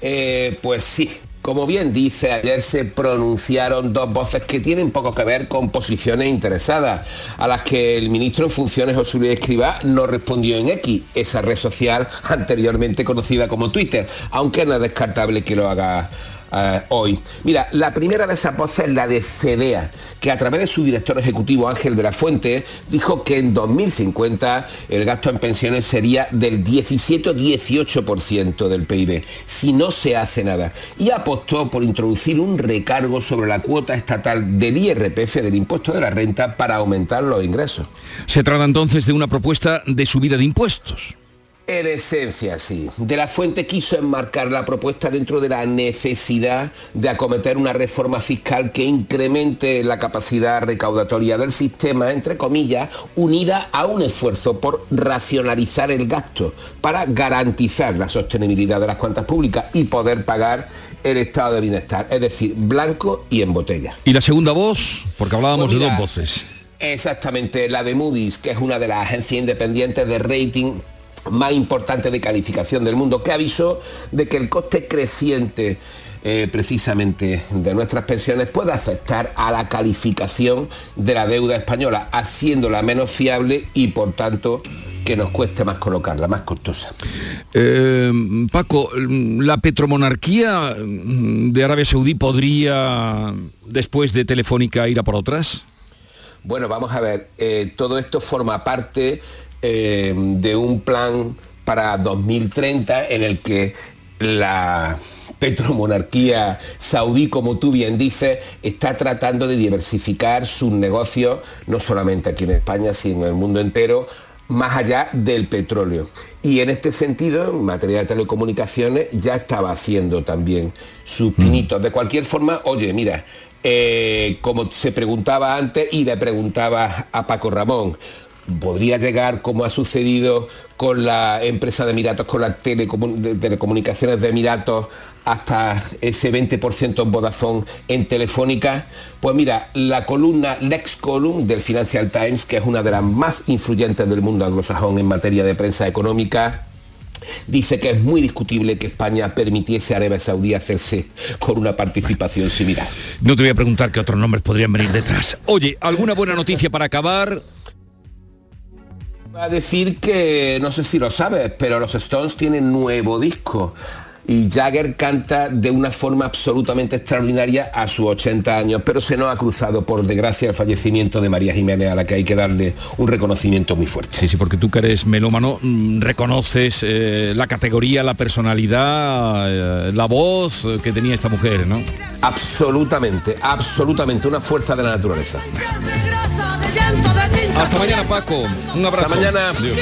Eh, pues sí, como bien dice, ayer se pronunciaron dos voces que tienen poco que ver con posiciones interesadas, a las que el ministro en funciones José Luis Escribá no respondió en X, esa red social anteriormente conocida como Twitter, aunque no es descartable que lo haga eh, hoy. Mira, la primera de esas voces es la de CEDEA, que a través de su director ejecutivo Ángel de la Fuente dijo que en 2050 el gasto en pensiones sería del 17-18% del PIB, si no se hace nada. Y apostó por introducir un recargo sobre la cuota estatal del IRPF, del impuesto de la renta, para aumentar los ingresos. Se trata entonces de una propuesta de subida de impuestos. En esencia, sí. De la Fuente quiso enmarcar la propuesta dentro de la necesidad de acometer una reforma fiscal que incremente la capacidad recaudatoria del sistema, entre comillas, unida a un esfuerzo por racionalizar el gasto para garantizar la sostenibilidad de las cuentas públicas y poder pagar el estado de bienestar, es decir, blanco y en botella. Y la segunda voz, porque hablábamos Pues de mira, dos voces. Exactamente, la de Moody's, que es una de las agencias independientes de rating más importantes de calificación del mundo, que avisó de que el coste creciente eh, precisamente de nuestras pensiones puede afectar a la calificación de la deuda española, haciéndola menos fiable y por tanto que nos cueste más colocarla, más costosa. Eh, Paco, ¿la petromonarquía mm, de Arabia Saudí podría, después de Telefónica, ir a por otras? Bueno, vamos a ver, eh, todo esto forma parte eh, de un plan para 2030 en el que la petromonarquía saudí, como tú bien dices, está tratando de diversificar sus negocios, no solamente aquí en España, sino en el mundo entero, más allá del petróleo. Y en este sentido, en materia de telecomunicaciones, ya estaba haciendo también sus pinitos. De cualquier forma, oye, mira, eh, como se preguntaba antes y le preguntaba a Paco Ramón, podría llegar como ha sucedido con la empresa de Emiratos, con las telecomunicaciones de Emiratos, hasta ese 20% en Vodafone en Telefónica. Pues mira, la columna Lex Column del Financial Times, que es una de las más influyentes del mundo anglosajón en materia de prensa económica, dice que es muy discutible que España permitiese a Arabia Saudí hacerse con una participación similar. No te voy a preguntar qué otros nombres podrían venir detrás. Oye, ¿alguna buena noticia para acabar? Va a decir que, no sé si lo sabes, pero los Stones tienen nuevo disco. Y Jagger canta de una forma absolutamente extraordinaria a sus 80 años, pero se nos ha cruzado, por desgracia, el fallecimiento de María Jiménez, a la que hay que darle un reconocimiento muy fuerte. Sí, sí, porque tú que eres melómano, mm, reconoces eh, la categoría, la personalidad, eh, la voz eh, que tenía esta mujer, ¿no? Absolutamente, absolutamente, una fuerza de la naturaleza. Hasta mañana, Paco. Un abrazo. Hasta mañana. Adiós.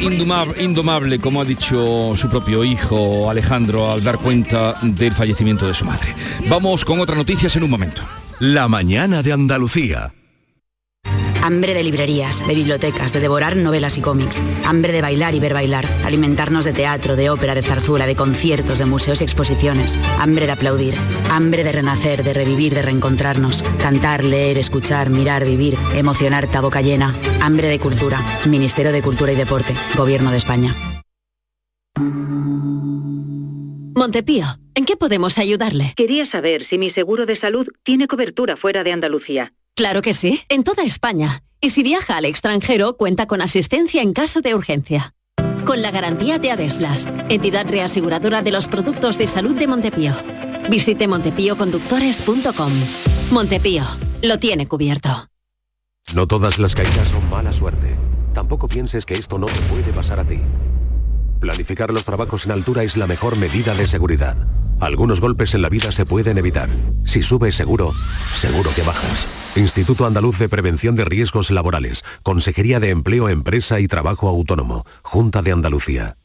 Indomable, indomable, como ha dicho su propio hijo Alejandro al dar cuenta del fallecimiento de su madre. Vamos con otras noticias en un momento. La mañana de Andalucía. Hambre de librerías, de bibliotecas, de devorar novelas y cómics. Hambre de bailar y ver bailar. Alimentarnos de teatro, de ópera, de zarzuela, de conciertos, de museos y exposiciones. Hambre de aplaudir. Hambre de renacer, de revivir, de reencontrarnos. Cantar, leer, escuchar, mirar, vivir. Emocionarte a boca llena. Hambre de cultura. Ministerio de Cultura y Deporte. Gobierno de España. Montepío, ¿en qué podemos ayudarle? Quería saber si mi seguro de salud tiene cobertura fuera de Andalucía. Claro que sí, en toda España. Y si viaja al extranjero, cuenta con asistencia en caso de urgencia. Con la garantía de Adeslas, entidad reaseguradora de los productos de salud de Montepío. Visite montepíoconductores.com. Montepío, lo tiene cubierto. No todas las caídas son mala suerte. Tampoco pienses que esto no te puede pasar a ti. Planificar los trabajos en altura es la mejor medida de seguridad. Algunos golpes en la vida se pueden evitar. Si subes seguro, seguro que bajas. Instituto Andaluz de Prevención de Riesgos Laborales. Consejería de Empleo, Empresa y Trabajo Autónomo. Junta de Andalucía.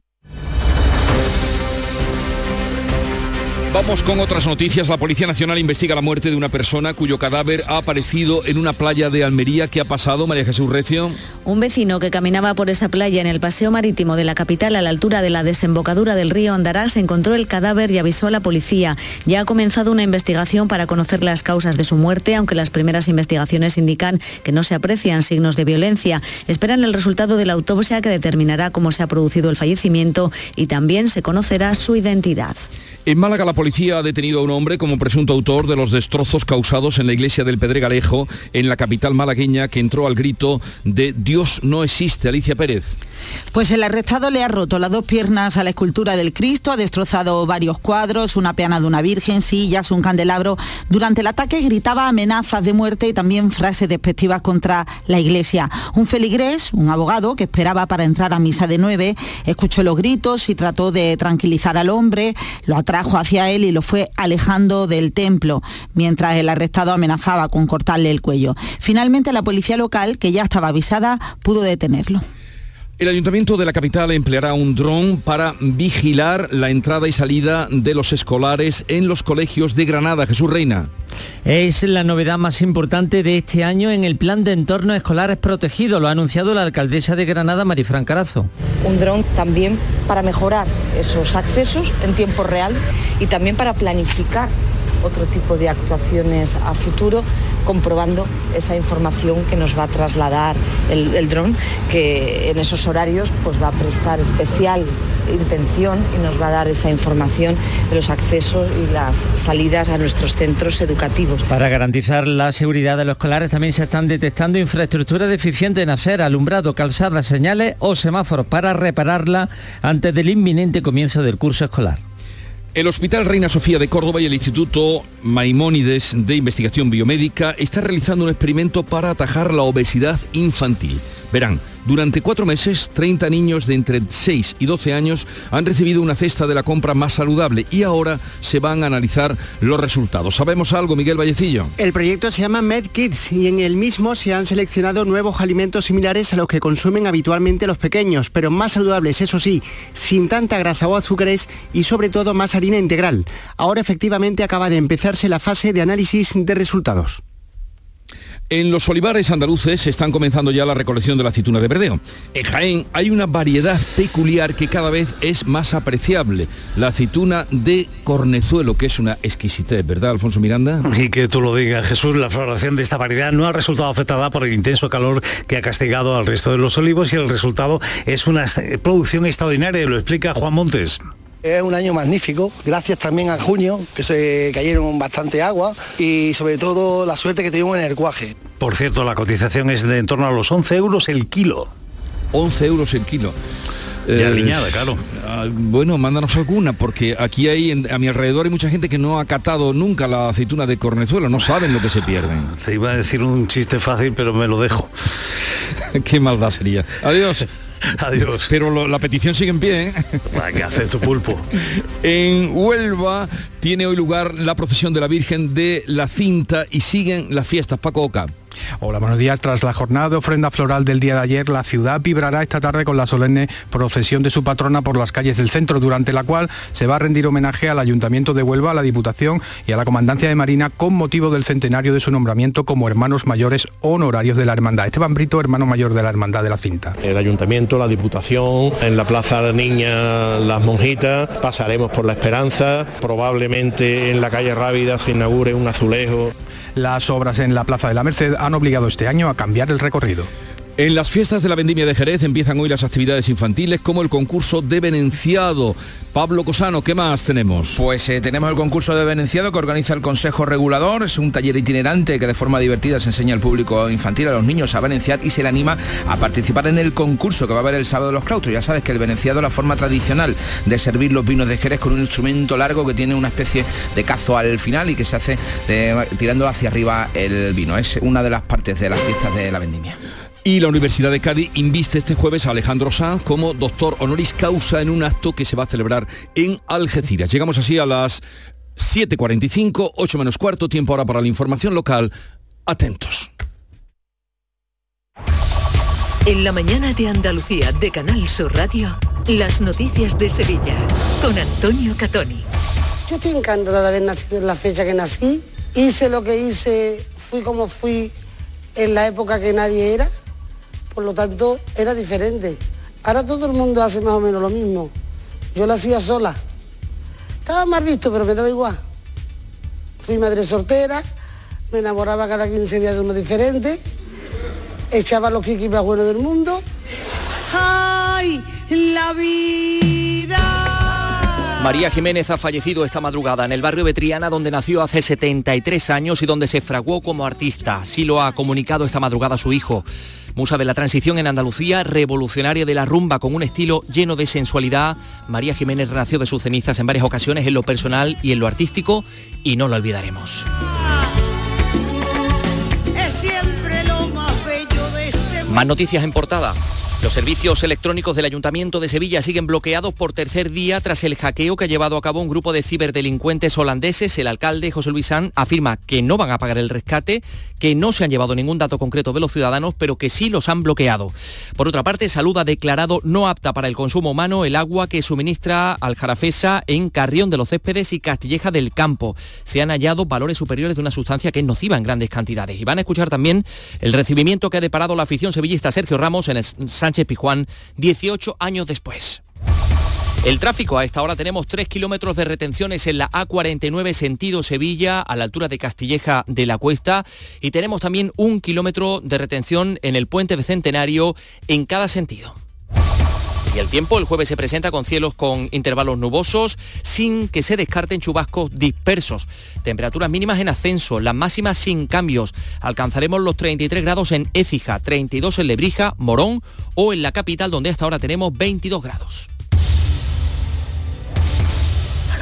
Vamos con otras noticias. La Policía Nacional investiga la muerte de una persona cuyo cadáver ha aparecido en una playa de Almería. ¿Qué ha pasado, María Jesús Recio? Un vecino que caminaba por esa playa en el paseo marítimo de la capital a la altura de la desembocadura del río Andarás encontró el cadáver y avisó a la policía. Ya ha comenzado una investigación para conocer las causas de su muerte, aunque las primeras investigaciones indican que no se aprecian signos de violencia. Esperan el resultado de la autopsia que determinará cómo se ha producido el fallecimiento y también se conocerá su identidad. En Málaga la policía ha detenido a un hombre como presunto autor de los destrozos causados en la iglesia del Pedregalejo, en la capital malagueña, que entró al grito de Dios no existe. Alicia Pérez. Pues el arrestado le ha roto las dos piernas a la escultura del Cristo, ha destrozado varios cuadros, una peana de una virgen, sillas, un candelabro. Durante el ataque gritaba amenazas de muerte y también frases despectivas contra la iglesia. Un feligrés, un abogado que esperaba para entrar a misa de nueve, escuchó los gritos y trató de tranquilizar al hombre, lo hacia él y lo fue alejando del templo, mientras el arrestado amenazaba con cortarle el cuello. Finalmente la policía local, que ya estaba avisada, pudo detenerlo. El Ayuntamiento de la capital empleará un dron para vigilar la entrada y salida de los escolares en los colegios de Granada. Jesús Reina. Es la novedad más importante de este año en el plan de entorno escolares protegido, lo ha anunciado la alcaldesa de Granada, Marifran Carazo. Un dron también para mejorar esos accesos en tiempo real y también para planificar otro tipo de actuaciones a futuro comprobando esa información que nos va a trasladar el, dron, que en esos horarios pues va a prestar especial intención y nos va a dar esa información de los accesos y las salidas a nuestros centros educativos. Para garantizar la seguridad de los escolares también se están detectando infraestructura deficiente en hacer alumbrado, calzadas, señales o semáforos para repararla antes del inminente comienzo del curso escolar. El Hospital Reina Sofía de Córdoba y el Instituto Maimónides de Investigación Biomédica están realizando un experimento para atajar la obesidad infantil. Verán, durante cuatro meses, 30 niños de entre 6 y 12 años han recibido una cesta de la compra más saludable y ahora se van a analizar los resultados. ¿Sabemos algo, Miguel Vallecillo? El proyecto se llama MedKids y en el mismo se han seleccionado nuevos alimentos similares a los que consumen habitualmente los pequeños, pero más saludables, eso sí, sin tanta grasa o azúcares y sobre todo más harina integral. Ahora efectivamente acaba de empezarse la fase de análisis de resultados. En los olivares andaluces están comenzando ya la recolección de la aceituna de verdeo. En Jaén hay una variedad peculiar que cada vez es más apreciable, la aceituna de cornezuelo, que es una exquisitez, ¿verdad, Alfonso Miranda? Y que tú lo digas, Jesús, la floración de esta variedad no ha resultado afectada por el intenso calor que ha castigado al resto de los olivos y el resultado es una producción extraordinaria, lo explica Juan Montes. Es un año magnífico, gracias también a junio, que se cayeron bastante agua y sobre todo la suerte que tuvimos en el cuaje. Por cierto, la cotización es de en torno a los 11 euros el kilo. 11 euros el kilo. Ya eh, claro. Ah, bueno, mándanos alguna, porque aquí hay, a mi alrededor hay mucha gente que no ha catado nunca la aceituna de cornezuelo, no saben lo que se pierden. Te iba a decir un chiste fácil, pero me lo dejo. (laughs) Qué maldad sería. Adiós. (laughs) (laughs) Adiós. Pero la petición sigue en pie, ¿eh? ¿Qué hace tu pulpo? (laughs) en Huelva tiene hoy lugar la procesión de la Virgen de la Cinta y siguen las fiestas. Paco Oca. Hola, buenos días. Tras la jornada de ofrenda floral del día de ayer, la ciudad vibrará esta tarde con la solemne procesión de su patrona por las calles del centro, durante la cual se va a rendir homenaje al Ayuntamiento de Huelva, a la Diputación y a la Comandancia de Marina con motivo del centenario de su nombramiento como hermanos mayores honorarios de la Hermandad. Esteban Brito, hermano mayor de la Hermandad de la Cinta. El Ayuntamiento, la Diputación, en la Plaza de Niña, las monjitas, pasaremos por la Esperanza, probablemente en la calle Rábida se inaugure un azulejo. Las obras en la Plaza de la Merced han obligado este año a cambiar el recorrido. En las fiestas de la Vendimia de Jerez empiezan hoy las actividades infantiles como el concurso de Venenciado. Pablo Cosano, ¿qué más tenemos? Pues eh, tenemos el concurso de Venenciado que organiza el Consejo Regulador. Es un taller itinerante que de forma divertida se enseña al público infantil, a los niños a venenciar y se le anima a participar en el concurso que va a haber el sábado de los claustros. Ya sabes que el venenciado es la forma tradicional de servir los vinos de Jerez con un instrumento largo que tiene una especie de cazo al final y que se hace eh, tirando hacia arriba el vino. Es una de las partes de las fiestas de la Vendimia. Y la Universidad de Cádiz inviste este jueves a Alejandro Sanz como doctor honoris causa en un acto que se va a celebrar en Algeciras. Llegamos así a las 7.45, 8 menos cuarto, tiempo ahora para la información local. Atentos. En la mañana de Andalucía de Canal Sur Radio, las noticias de Sevilla con Antonio Catoni. Yo estoy encantada de haber nacido en la fecha que nací. Hice lo que hice, fui como fui en la época que nadie era por lo tanto era diferente. Ahora todo el mundo hace más o menos lo mismo. Yo lo hacía sola. Estaba más visto, pero me daba igual. Fui madre soltera, me enamoraba cada 15 días de uno diferente, echaba los kikis más buenos del mundo. ¡Ay, la vida! María Jiménez ha fallecido esta madrugada en el barrio de Triana, donde nació hace 73 años y donde se fraguó como artista. Así lo ha comunicado esta madrugada su hijo. Musa de la transición en Andalucía, revolucionaria de la rumba con un estilo lleno de sensualidad, María Jiménez renació de sus cenizas en varias ocasiones en lo personal y en lo artístico y no lo olvidaremos. Más noticias en portada. Los servicios electrónicos del Ayuntamiento de Sevilla siguen bloqueados por tercer día tras el hackeo que ha llevado a cabo un grupo de ciberdelincuentes holandeses. El alcalde José Luis San afirma que no van a pagar el rescate, que no se han llevado ningún dato concreto de los ciudadanos, pero que sí los han bloqueado. Por otra parte, Salud ha declarado no apta para el consumo humano el agua que suministra al Jarafesa en Carrión de los Céspedes y Castilleja del Campo. Se han hallado valores superiores de una sustancia que es nociva en grandes cantidades. Y van a escuchar también el recibimiento que ha deparado la afición sevillista Sergio Ramos en el Sánchez Pijuán 18 años después. El tráfico, a esta hora tenemos 3 kilómetros de retenciones en la A49 sentido Sevilla, a la altura de Castilleja de la Cuesta, y tenemos también un kilómetro de retención en el puente de Centenario en cada sentido. Y el tiempo, el jueves se presenta con cielos con intervalos nubosos, sin que se descarten chubascos dispersos. Temperaturas mínimas en ascenso, las máximas sin cambios. Alcanzaremos los 33 grados en Écija, 32 en Lebrija, Morón o en la capital, donde hasta ahora tenemos 22 grados.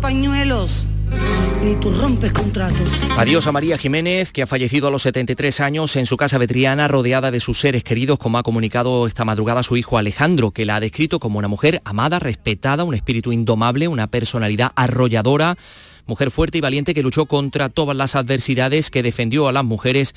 Pañuelos, ni tú rompes. Adiós a María Jiménez, que ha fallecido a los 73 años en su casa vetriana, rodeada de sus seres queridos, como ha comunicado esta madrugada su hijo Alejandro, que la ha descrito como una mujer amada, respetada, un espíritu indomable, una personalidad arrolladora mujer fuerte y valiente que luchó contra todas las adversidades, que defendió a las mujeres.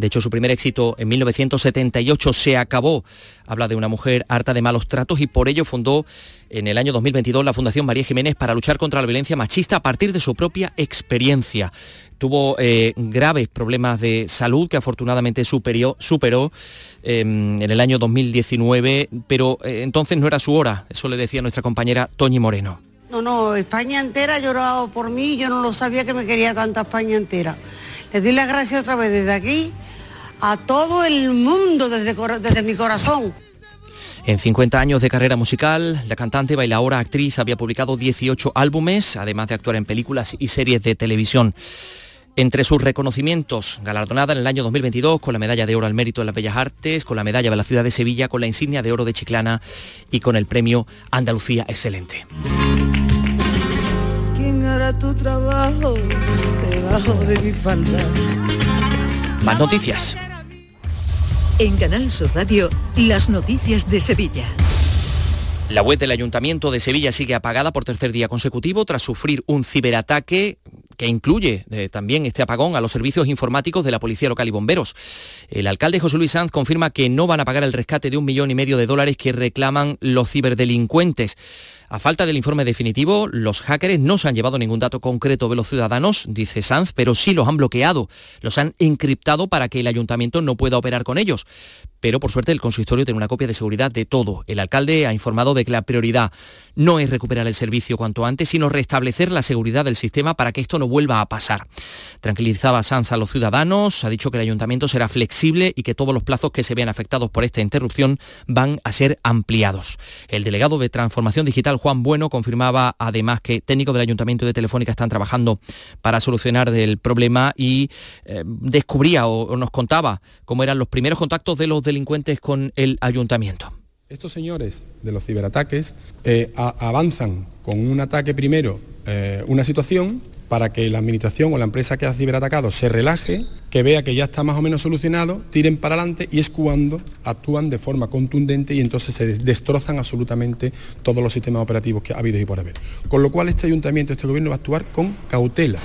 De hecho, su primer éxito en 1978 se acabó. Habla de una mujer harta de malos tratos y por ello fundó en el año 2022 la Fundación María Jiménez para luchar contra la violencia machista a partir de su propia experiencia. Tuvo eh, graves problemas de salud que afortunadamente superó, superó eh, en el año 2019, pero eh, entonces no era su hora, eso le decía nuestra compañera Toñi Moreno. No, no, España entera ha llorado por mí, yo no lo sabía que me quería tanta España entera. Les doy las gracias otra vez desde aquí a todo el mundo, desde, desde mi corazón. En 50 años de carrera musical, la cantante, bailaora, actriz había publicado 18 álbumes, además de actuar en películas y series de televisión. Entre sus reconocimientos, galardonada en el año 2022 con la medalla de oro al mérito en las bellas artes, con la medalla de la ciudad de Sevilla, con la insignia de oro de Chiclana y con el premio Andalucía Excelente. ¿Quién hará tu trabajo debajo de mi falda? Más noticias. En Canal Sur Radio, las noticias de Sevilla. La web del Ayuntamiento de Sevilla sigue apagada por tercer día consecutivo tras sufrir un ciberataque que incluye eh, también este apagón a los servicios informáticos de la Policía Local y Bomberos. El alcalde José Luis Sanz confirma que no van a pagar el rescate de un millón y medio de dólares que reclaman los ciberdelincuentes. A falta del informe definitivo, los hackers no se han llevado ningún dato concreto de los ciudadanos, dice Sanz, pero sí los han bloqueado. Los han encriptado para que el ayuntamiento no pueda operar con ellos. Pero por suerte el consistorio tiene una copia de seguridad de todo. El alcalde ha informado de que la prioridad no es recuperar el servicio cuanto antes, sino restablecer la seguridad del sistema para que esto no vuelva a pasar. Tranquilizaba Sanz a los ciudadanos, ha dicho que el ayuntamiento será flexible y que todos los plazos que se vean afectados por esta interrupción van a ser ampliados. El delegado de Transformación Digital, Juan Bueno, confirmaba además que técnicos del ayuntamiento de Telefónica están trabajando para solucionar el problema y eh, descubría o, nos contaba cómo eran los primeros contactos de los delincuentes con el ayuntamiento. Estos señores de los ciberataques eh, avanzan con un ataque primero, eh, una situación para que la administración o la empresa que ha ciberatacado se relaje, que vea que ya está más o menos solucionado, tiren para adelante y es cuando actúan de forma contundente y entonces se des- destrozan absolutamente todos los sistemas operativos que ha habido y por haber. Con lo cual este ayuntamiento, este gobierno va a actuar con cautela.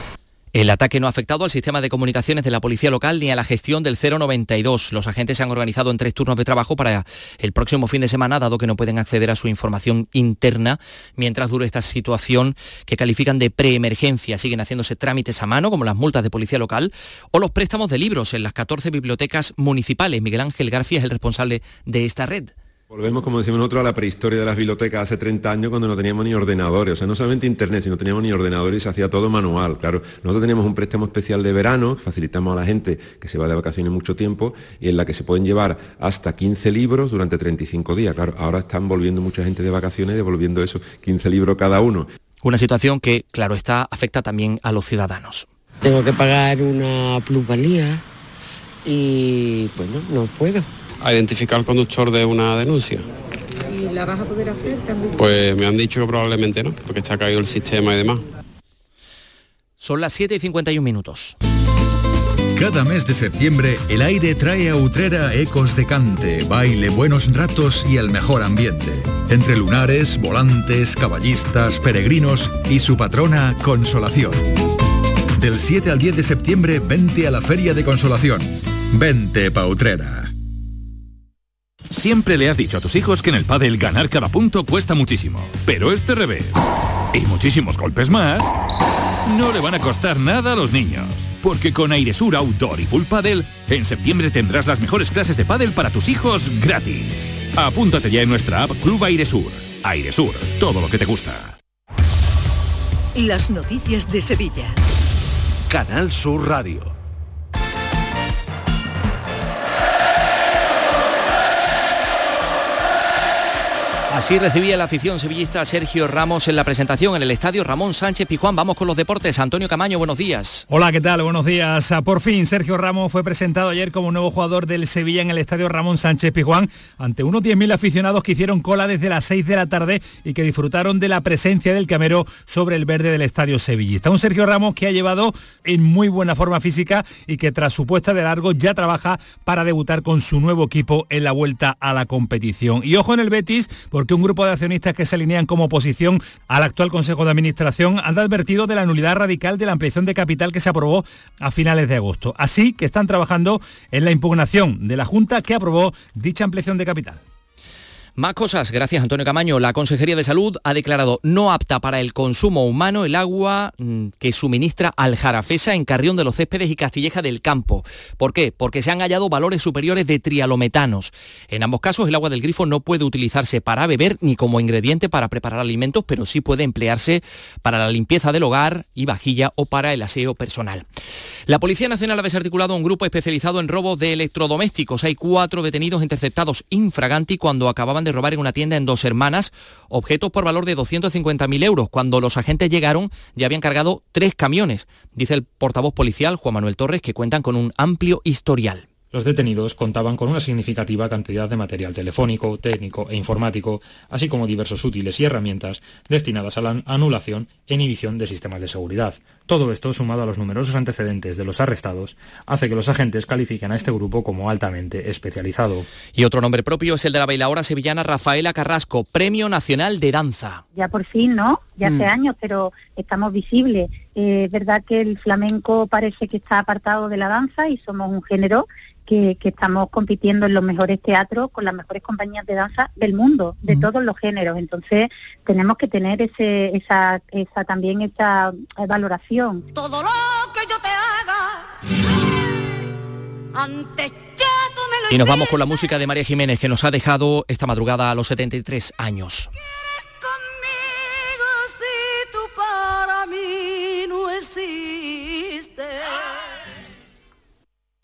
El ataque no ha afectado al sistema de comunicaciones de la policía local ni a la gestión del 092. Los agentes se han organizado en tres turnos de trabajo para el próximo fin de semana, dado que no pueden acceder a su información interna mientras dure esta situación que califican de preemergencia. Siguen haciéndose trámites a mano, como las multas de policía local o los préstamos de libros en las 14 bibliotecas municipales. Miguel Ángel García es el responsable de esta red. Volvemos, como decimos nosotros, a la prehistoria de las bibliotecas hace 30 años cuando no teníamos ni ordenadores, o sea, no solamente internet, sino teníamos ni ordenadores y se hacía todo manual, claro. Nosotros teníamos un préstamo especial de verano, facilitamos a la gente que se va de vacaciones mucho tiempo y en la que se pueden llevar hasta 15 libros durante 35 días, claro. Ahora están volviendo mucha gente de vacaciones y devolviendo esos 15 libros cada uno. Una situación que, claro está, afecta también a los ciudadanos. Tengo que pagar una plusvalía y bueno, no puedo. A identificar al conductor de una denuncia. ¿Y la vas a poder hacer? ¿Te han dicho? Pues me han dicho que probablemente no, porque está caído el sistema y demás. Son las 7 y 51 minutos. Cada mes de septiembre, el aire trae a Utrera ecos de cante, baile, buenos ratos y el mejor ambiente. Entre lunares, volantes, caballistas, peregrinos y su patrona, Consolación. Del 7 al 10 de septiembre, vente a la Feria de Consolación. Vente pa' Utrera. Siempre le has dicho a tus hijos que en el pádel ganar cada punto cuesta muchísimo. Pero este revés y muchísimos golpes más no le van a costar nada a los niños. Porque con Airesur Outdoor y Full Paddle, en septiembre tendrás las mejores clases de pádel para tus hijos gratis. Apúntate ya en nuestra app Club Airesur. Airesur, todo lo que te gusta. Las noticias de Sevilla. Canal Sur Radio. Así recibía la afición sevillista Sergio Ramos en la presentación en el estadio Ramón Sánchez Pijuán. Vamos con los deportes. Antonio Camaño, buenos días. Hola, ¿qué tal? Buenos días. Ah, Por fin, Sergio Ramos fue presentado ayer como nuevo jugador del Sevilla en el estadio Ramón Sánchez Pizjuán ante unos 10.000 aficionados que hicieron cola desde las 6 de la tarde y que disfrutaron de la presencia del camero sobre el verde del estadio sevillista. Un Sergio Ramos que ha llevado en muy buena forma física y que tras su puesta de largo ya trabaja para debutar con su nuevo equipo en la vuelta a la competición. Y ojo en el Betis, porque un grupo de accionistas que se alinean como oposición al actual Consejo de Administración han advertido de la nulidad radical de la ampliación de capital que se aprobó a finales de agosto. Así que están trabajando en la impugnación de la Junta que aprobó dicha ampliación de capital. Más cosas, gracias Antonio Camaño. La Consejería de Salud ha declarado no apta para el consumo humano el agua mm, que suministra Aljarafesa en Carrión de los Céspedes y Castilleja del Campo. ¿Por qué? Porque se han hallado valores superiores de trialometanos. En ambos casos el agua del grifo no puede utilizarse para beber ni como ingrediente para preparar alimentos, pero sí puede emplearse para la limpieza del hogar y vajilla o para el aseo personal. La Policía Nacional ha desarticulado un grupo especializado en robos de electrodomésticos. Hay cuatro detenidos interceptados infraganti cuando acababan de robar en una tienda en Dos Hermanas objetos por valor de 250.000 euros. Cuando los agentes llegaron ya habían cargado tres camiones. Dice el portavoz policial Juan Manuel Torres que cuentan con un amplio historial. Los detenidos contaban con una significativa cantidad de material telefónico, técnico e informático, así como diversos útiles y herramientas destinadas a la anulación e inhibición de sistemas de seguridad. Todo esto, sumado a los numerosos antecedentes de los arrestados, hace que los agentes califiquen a este grupo como altamente especializado. Y otro nombre propio es el de la bailaora sevillana Rafaela Carrasco, Premio Nacional de Danza. Ya por fin, ¿no? Ya hace Mm. años, pero estamos visibles. Eh, es verdad que el flamenco parece que está apartado de la danza y somos un género que, que estamos compitiendo en los mejores teatros con las mejores compañías de danza del mundo, de todos los géneros. Entonces tenemos que tener ese, esa, esa también esa eh, valoración. Todo lo que yo te haga, antes ya tú me lo Y nos vamos con la música de María Jiménez que nos ha dejado esta madrugada a los 73 años.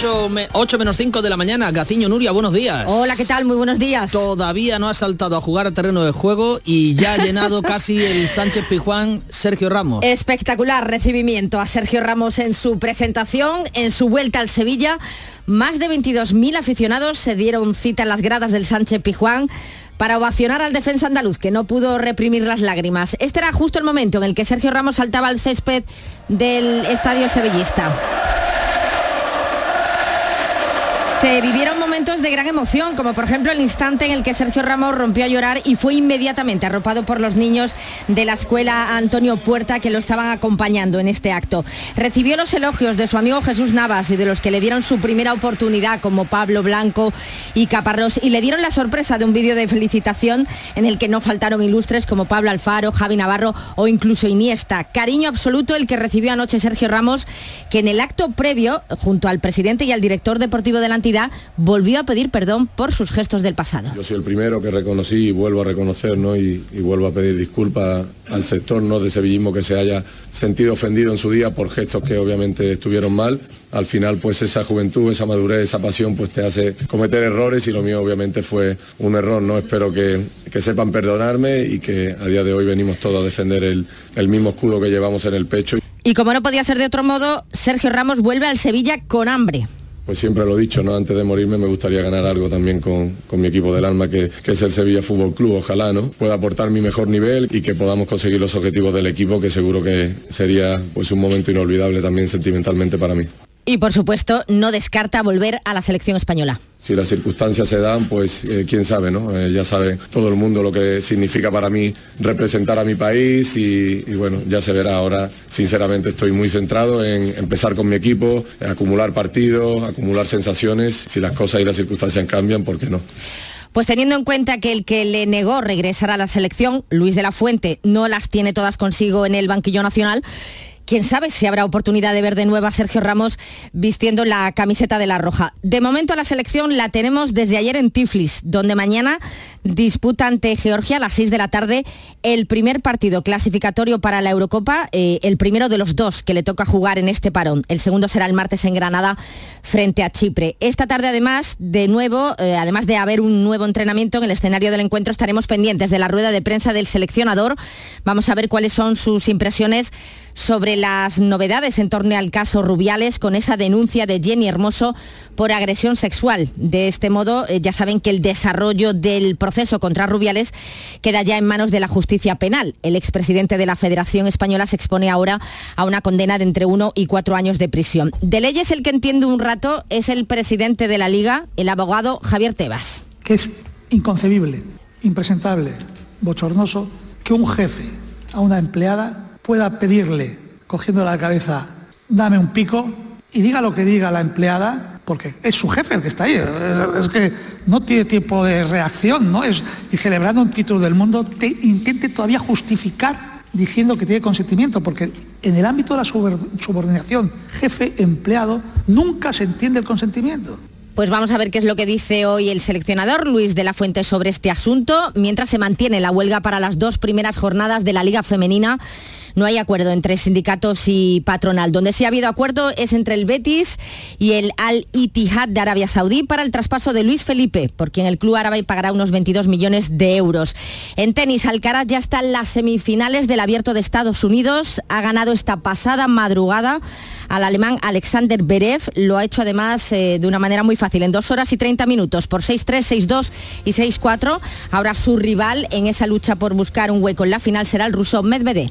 8, menos 5 de la mañana, Gaciño Nuria, buenos días. Hola, ¿qué tal? Muy buenos días. Todavía no ha saltado a jugar al terreno de juego y ya ha llenado (laughs) casi el Sánchez Pijuán Sergio Ramos. Espectacular recibimiento a Sergio Ramos en su presentación, en su vuelta al Sevilla. Más de 22.000 aficionados se dieron cita en las gradas del Sánchez Pijuán para ovacionar al defensa andaluz, que no pudo reprimir las lágrimas. Este era justo el momento en el que Sergio Ramos saltaba al césped del estadio sevillista. Se vivieron momentos de gran emoción, como por ejemplo el instante en el que Sergio Ramos rompió a llorar y fue inmediatamente arropado por los niños de la escuela Antonio Puerta que lo estaban acompañando en este acto. Recibió los elogios de su amigo Jesús Navas y de los que le dieron su primera oportunidad, como Pablo Blanco y Caparrós, y le dieron la sorpresa de un vídeo de felicitación en el que no faltaron ilustres como Pablo Alfaro, Javi Navarro o incluso Iniesta. Cariño absoluto el que recibió anoche Sergio Ramos, que en el acto previo, junto al presidente y al director deportivo de la entidad, volvió a pedir perdón por sus gestos del pasado. Yo soy el primero que reconocí y vuelvo a reconocer ¿no? y, y vuelvo a pedir disculpas al sector ¿no? de sevillismo que se haya sentido ofendido en su día por gestos que obviamente estuvieron mal. Al final pues esa juventud, esa madurez, esa pasión pues te hace cometer errores y lo mío obviamente fue un error. ¿no? Espero que, que sepan perdonarme y que a día de hoy venimos todos a defender el, el mismo escudo que llevamos en el pecho. Y como no podía ser de otro modo, Sergio Ramos vuelve al Sevilla con hambre. Pues siempre lo he dicho, ¿no? Antes de morirme me gustaría ganar algo también con, con mi equipo del alma, que, es el Sevilla Fútbol Club. Ojalá, ¿no? Pueda aportar mi mejor nivel y que podamos conseguir los objetivos del equipo, que seguro que sería pues un momento inolvidable también sentimentalmente para mí. Y por supuesto, no descarta volver a la selección española. Si las circunstancias se dan, pues eh, quién sabe, ¿no? Eh, ya sabe todo el mundo lo que significa para mí representar a mi país y, y, bueno, ya se verá. Ahora, sinceramente, estoy muy centrado en empezar con mi equipo, acumular partidos, acumular sensaciones. Si las cosas y las circunstancias cambian, ¿por qué no? Pues teniendo en cuenta que el que le negó regresar a la selección, Luis de la Fuente, no las tiene todas consigo en el banquillo nacional, quién sabe si habrá oportunidad de ver de nuevo a Sergio Ramos vistiendo la camiseta de la Roja. De momento la selección la tenemos desde ayer en Tiflis, donde mañana disputa ante Georgia a las 6 de la tarde el primer partido clasificatorio para la Eurocopa, eh, el primero de los dos que le toca jugar en este parón. El segundo será el martes en Granada frente a Chipre. Esta tarde además, de nuevo, eh, además de haber un nuevo entrenamiento en el escenario del encuentro, estaremos pendientes de la rueda de prensa del seleccionador. Vamos a ver cuáles son sus impresiones sobre las novedades en torno al caso Rubiales con esa denuncia de Jenny Hermoso por agresión sexual. De este modo, eh, ya saben que el desarrollo del proceso contra Rubiales queda ya en manos de la justicia penal. El expresidente de la Federación Española se expone ahora a una condena de entre uno y cuatro años de prisión. De leyes el que entiende un rato es el presidente de la Liga, el abogado Javier Tebas. Que es inconcebible, impresentable, bochornoso que un jefe a una empleada pueda pedirle, cogiendo la cabeza, dame un pico, y diga lo que diga la empleada, porque es su jefe el que está ahí, es, que no tiene tiempo de reacción, ¿no? Es, y celebrando un título del mundo, te intente todavía justificar diciendo que tiene consentimiento, porque en el ámbito de la subordinación jefe-empleado nunca se entiende el consentimiento. Pues vamos a ver qué es lo que dice hoy el seleccionador Luis de la Fuente sobre este asunto, mientras se mantiene la huelga para las dos primeras jornadas de la Liga Femenina no hay acuerdo entre sindicatos y patronal. Donde sí ha habido acuerdo es entre el Betis y el Al Ittihad de Arabia Saudí para el traspaso de Luis Felipe, por quien el club árabe pagará unos 22 millones de euros. En tenis, Alcaraz ya está en las semifinales del Abierto de Estados Unidos. Ha ganado esta pasada madrugada al alemán Alexander Berev. Lo ha hecho además eh, de una manera muy fácil, en dos horas y 30 minutos, por 6-3, 6-2 y 6-4. Ahora su rival en esa lucha por buscar un hueco en la final será el ruso Medvedev.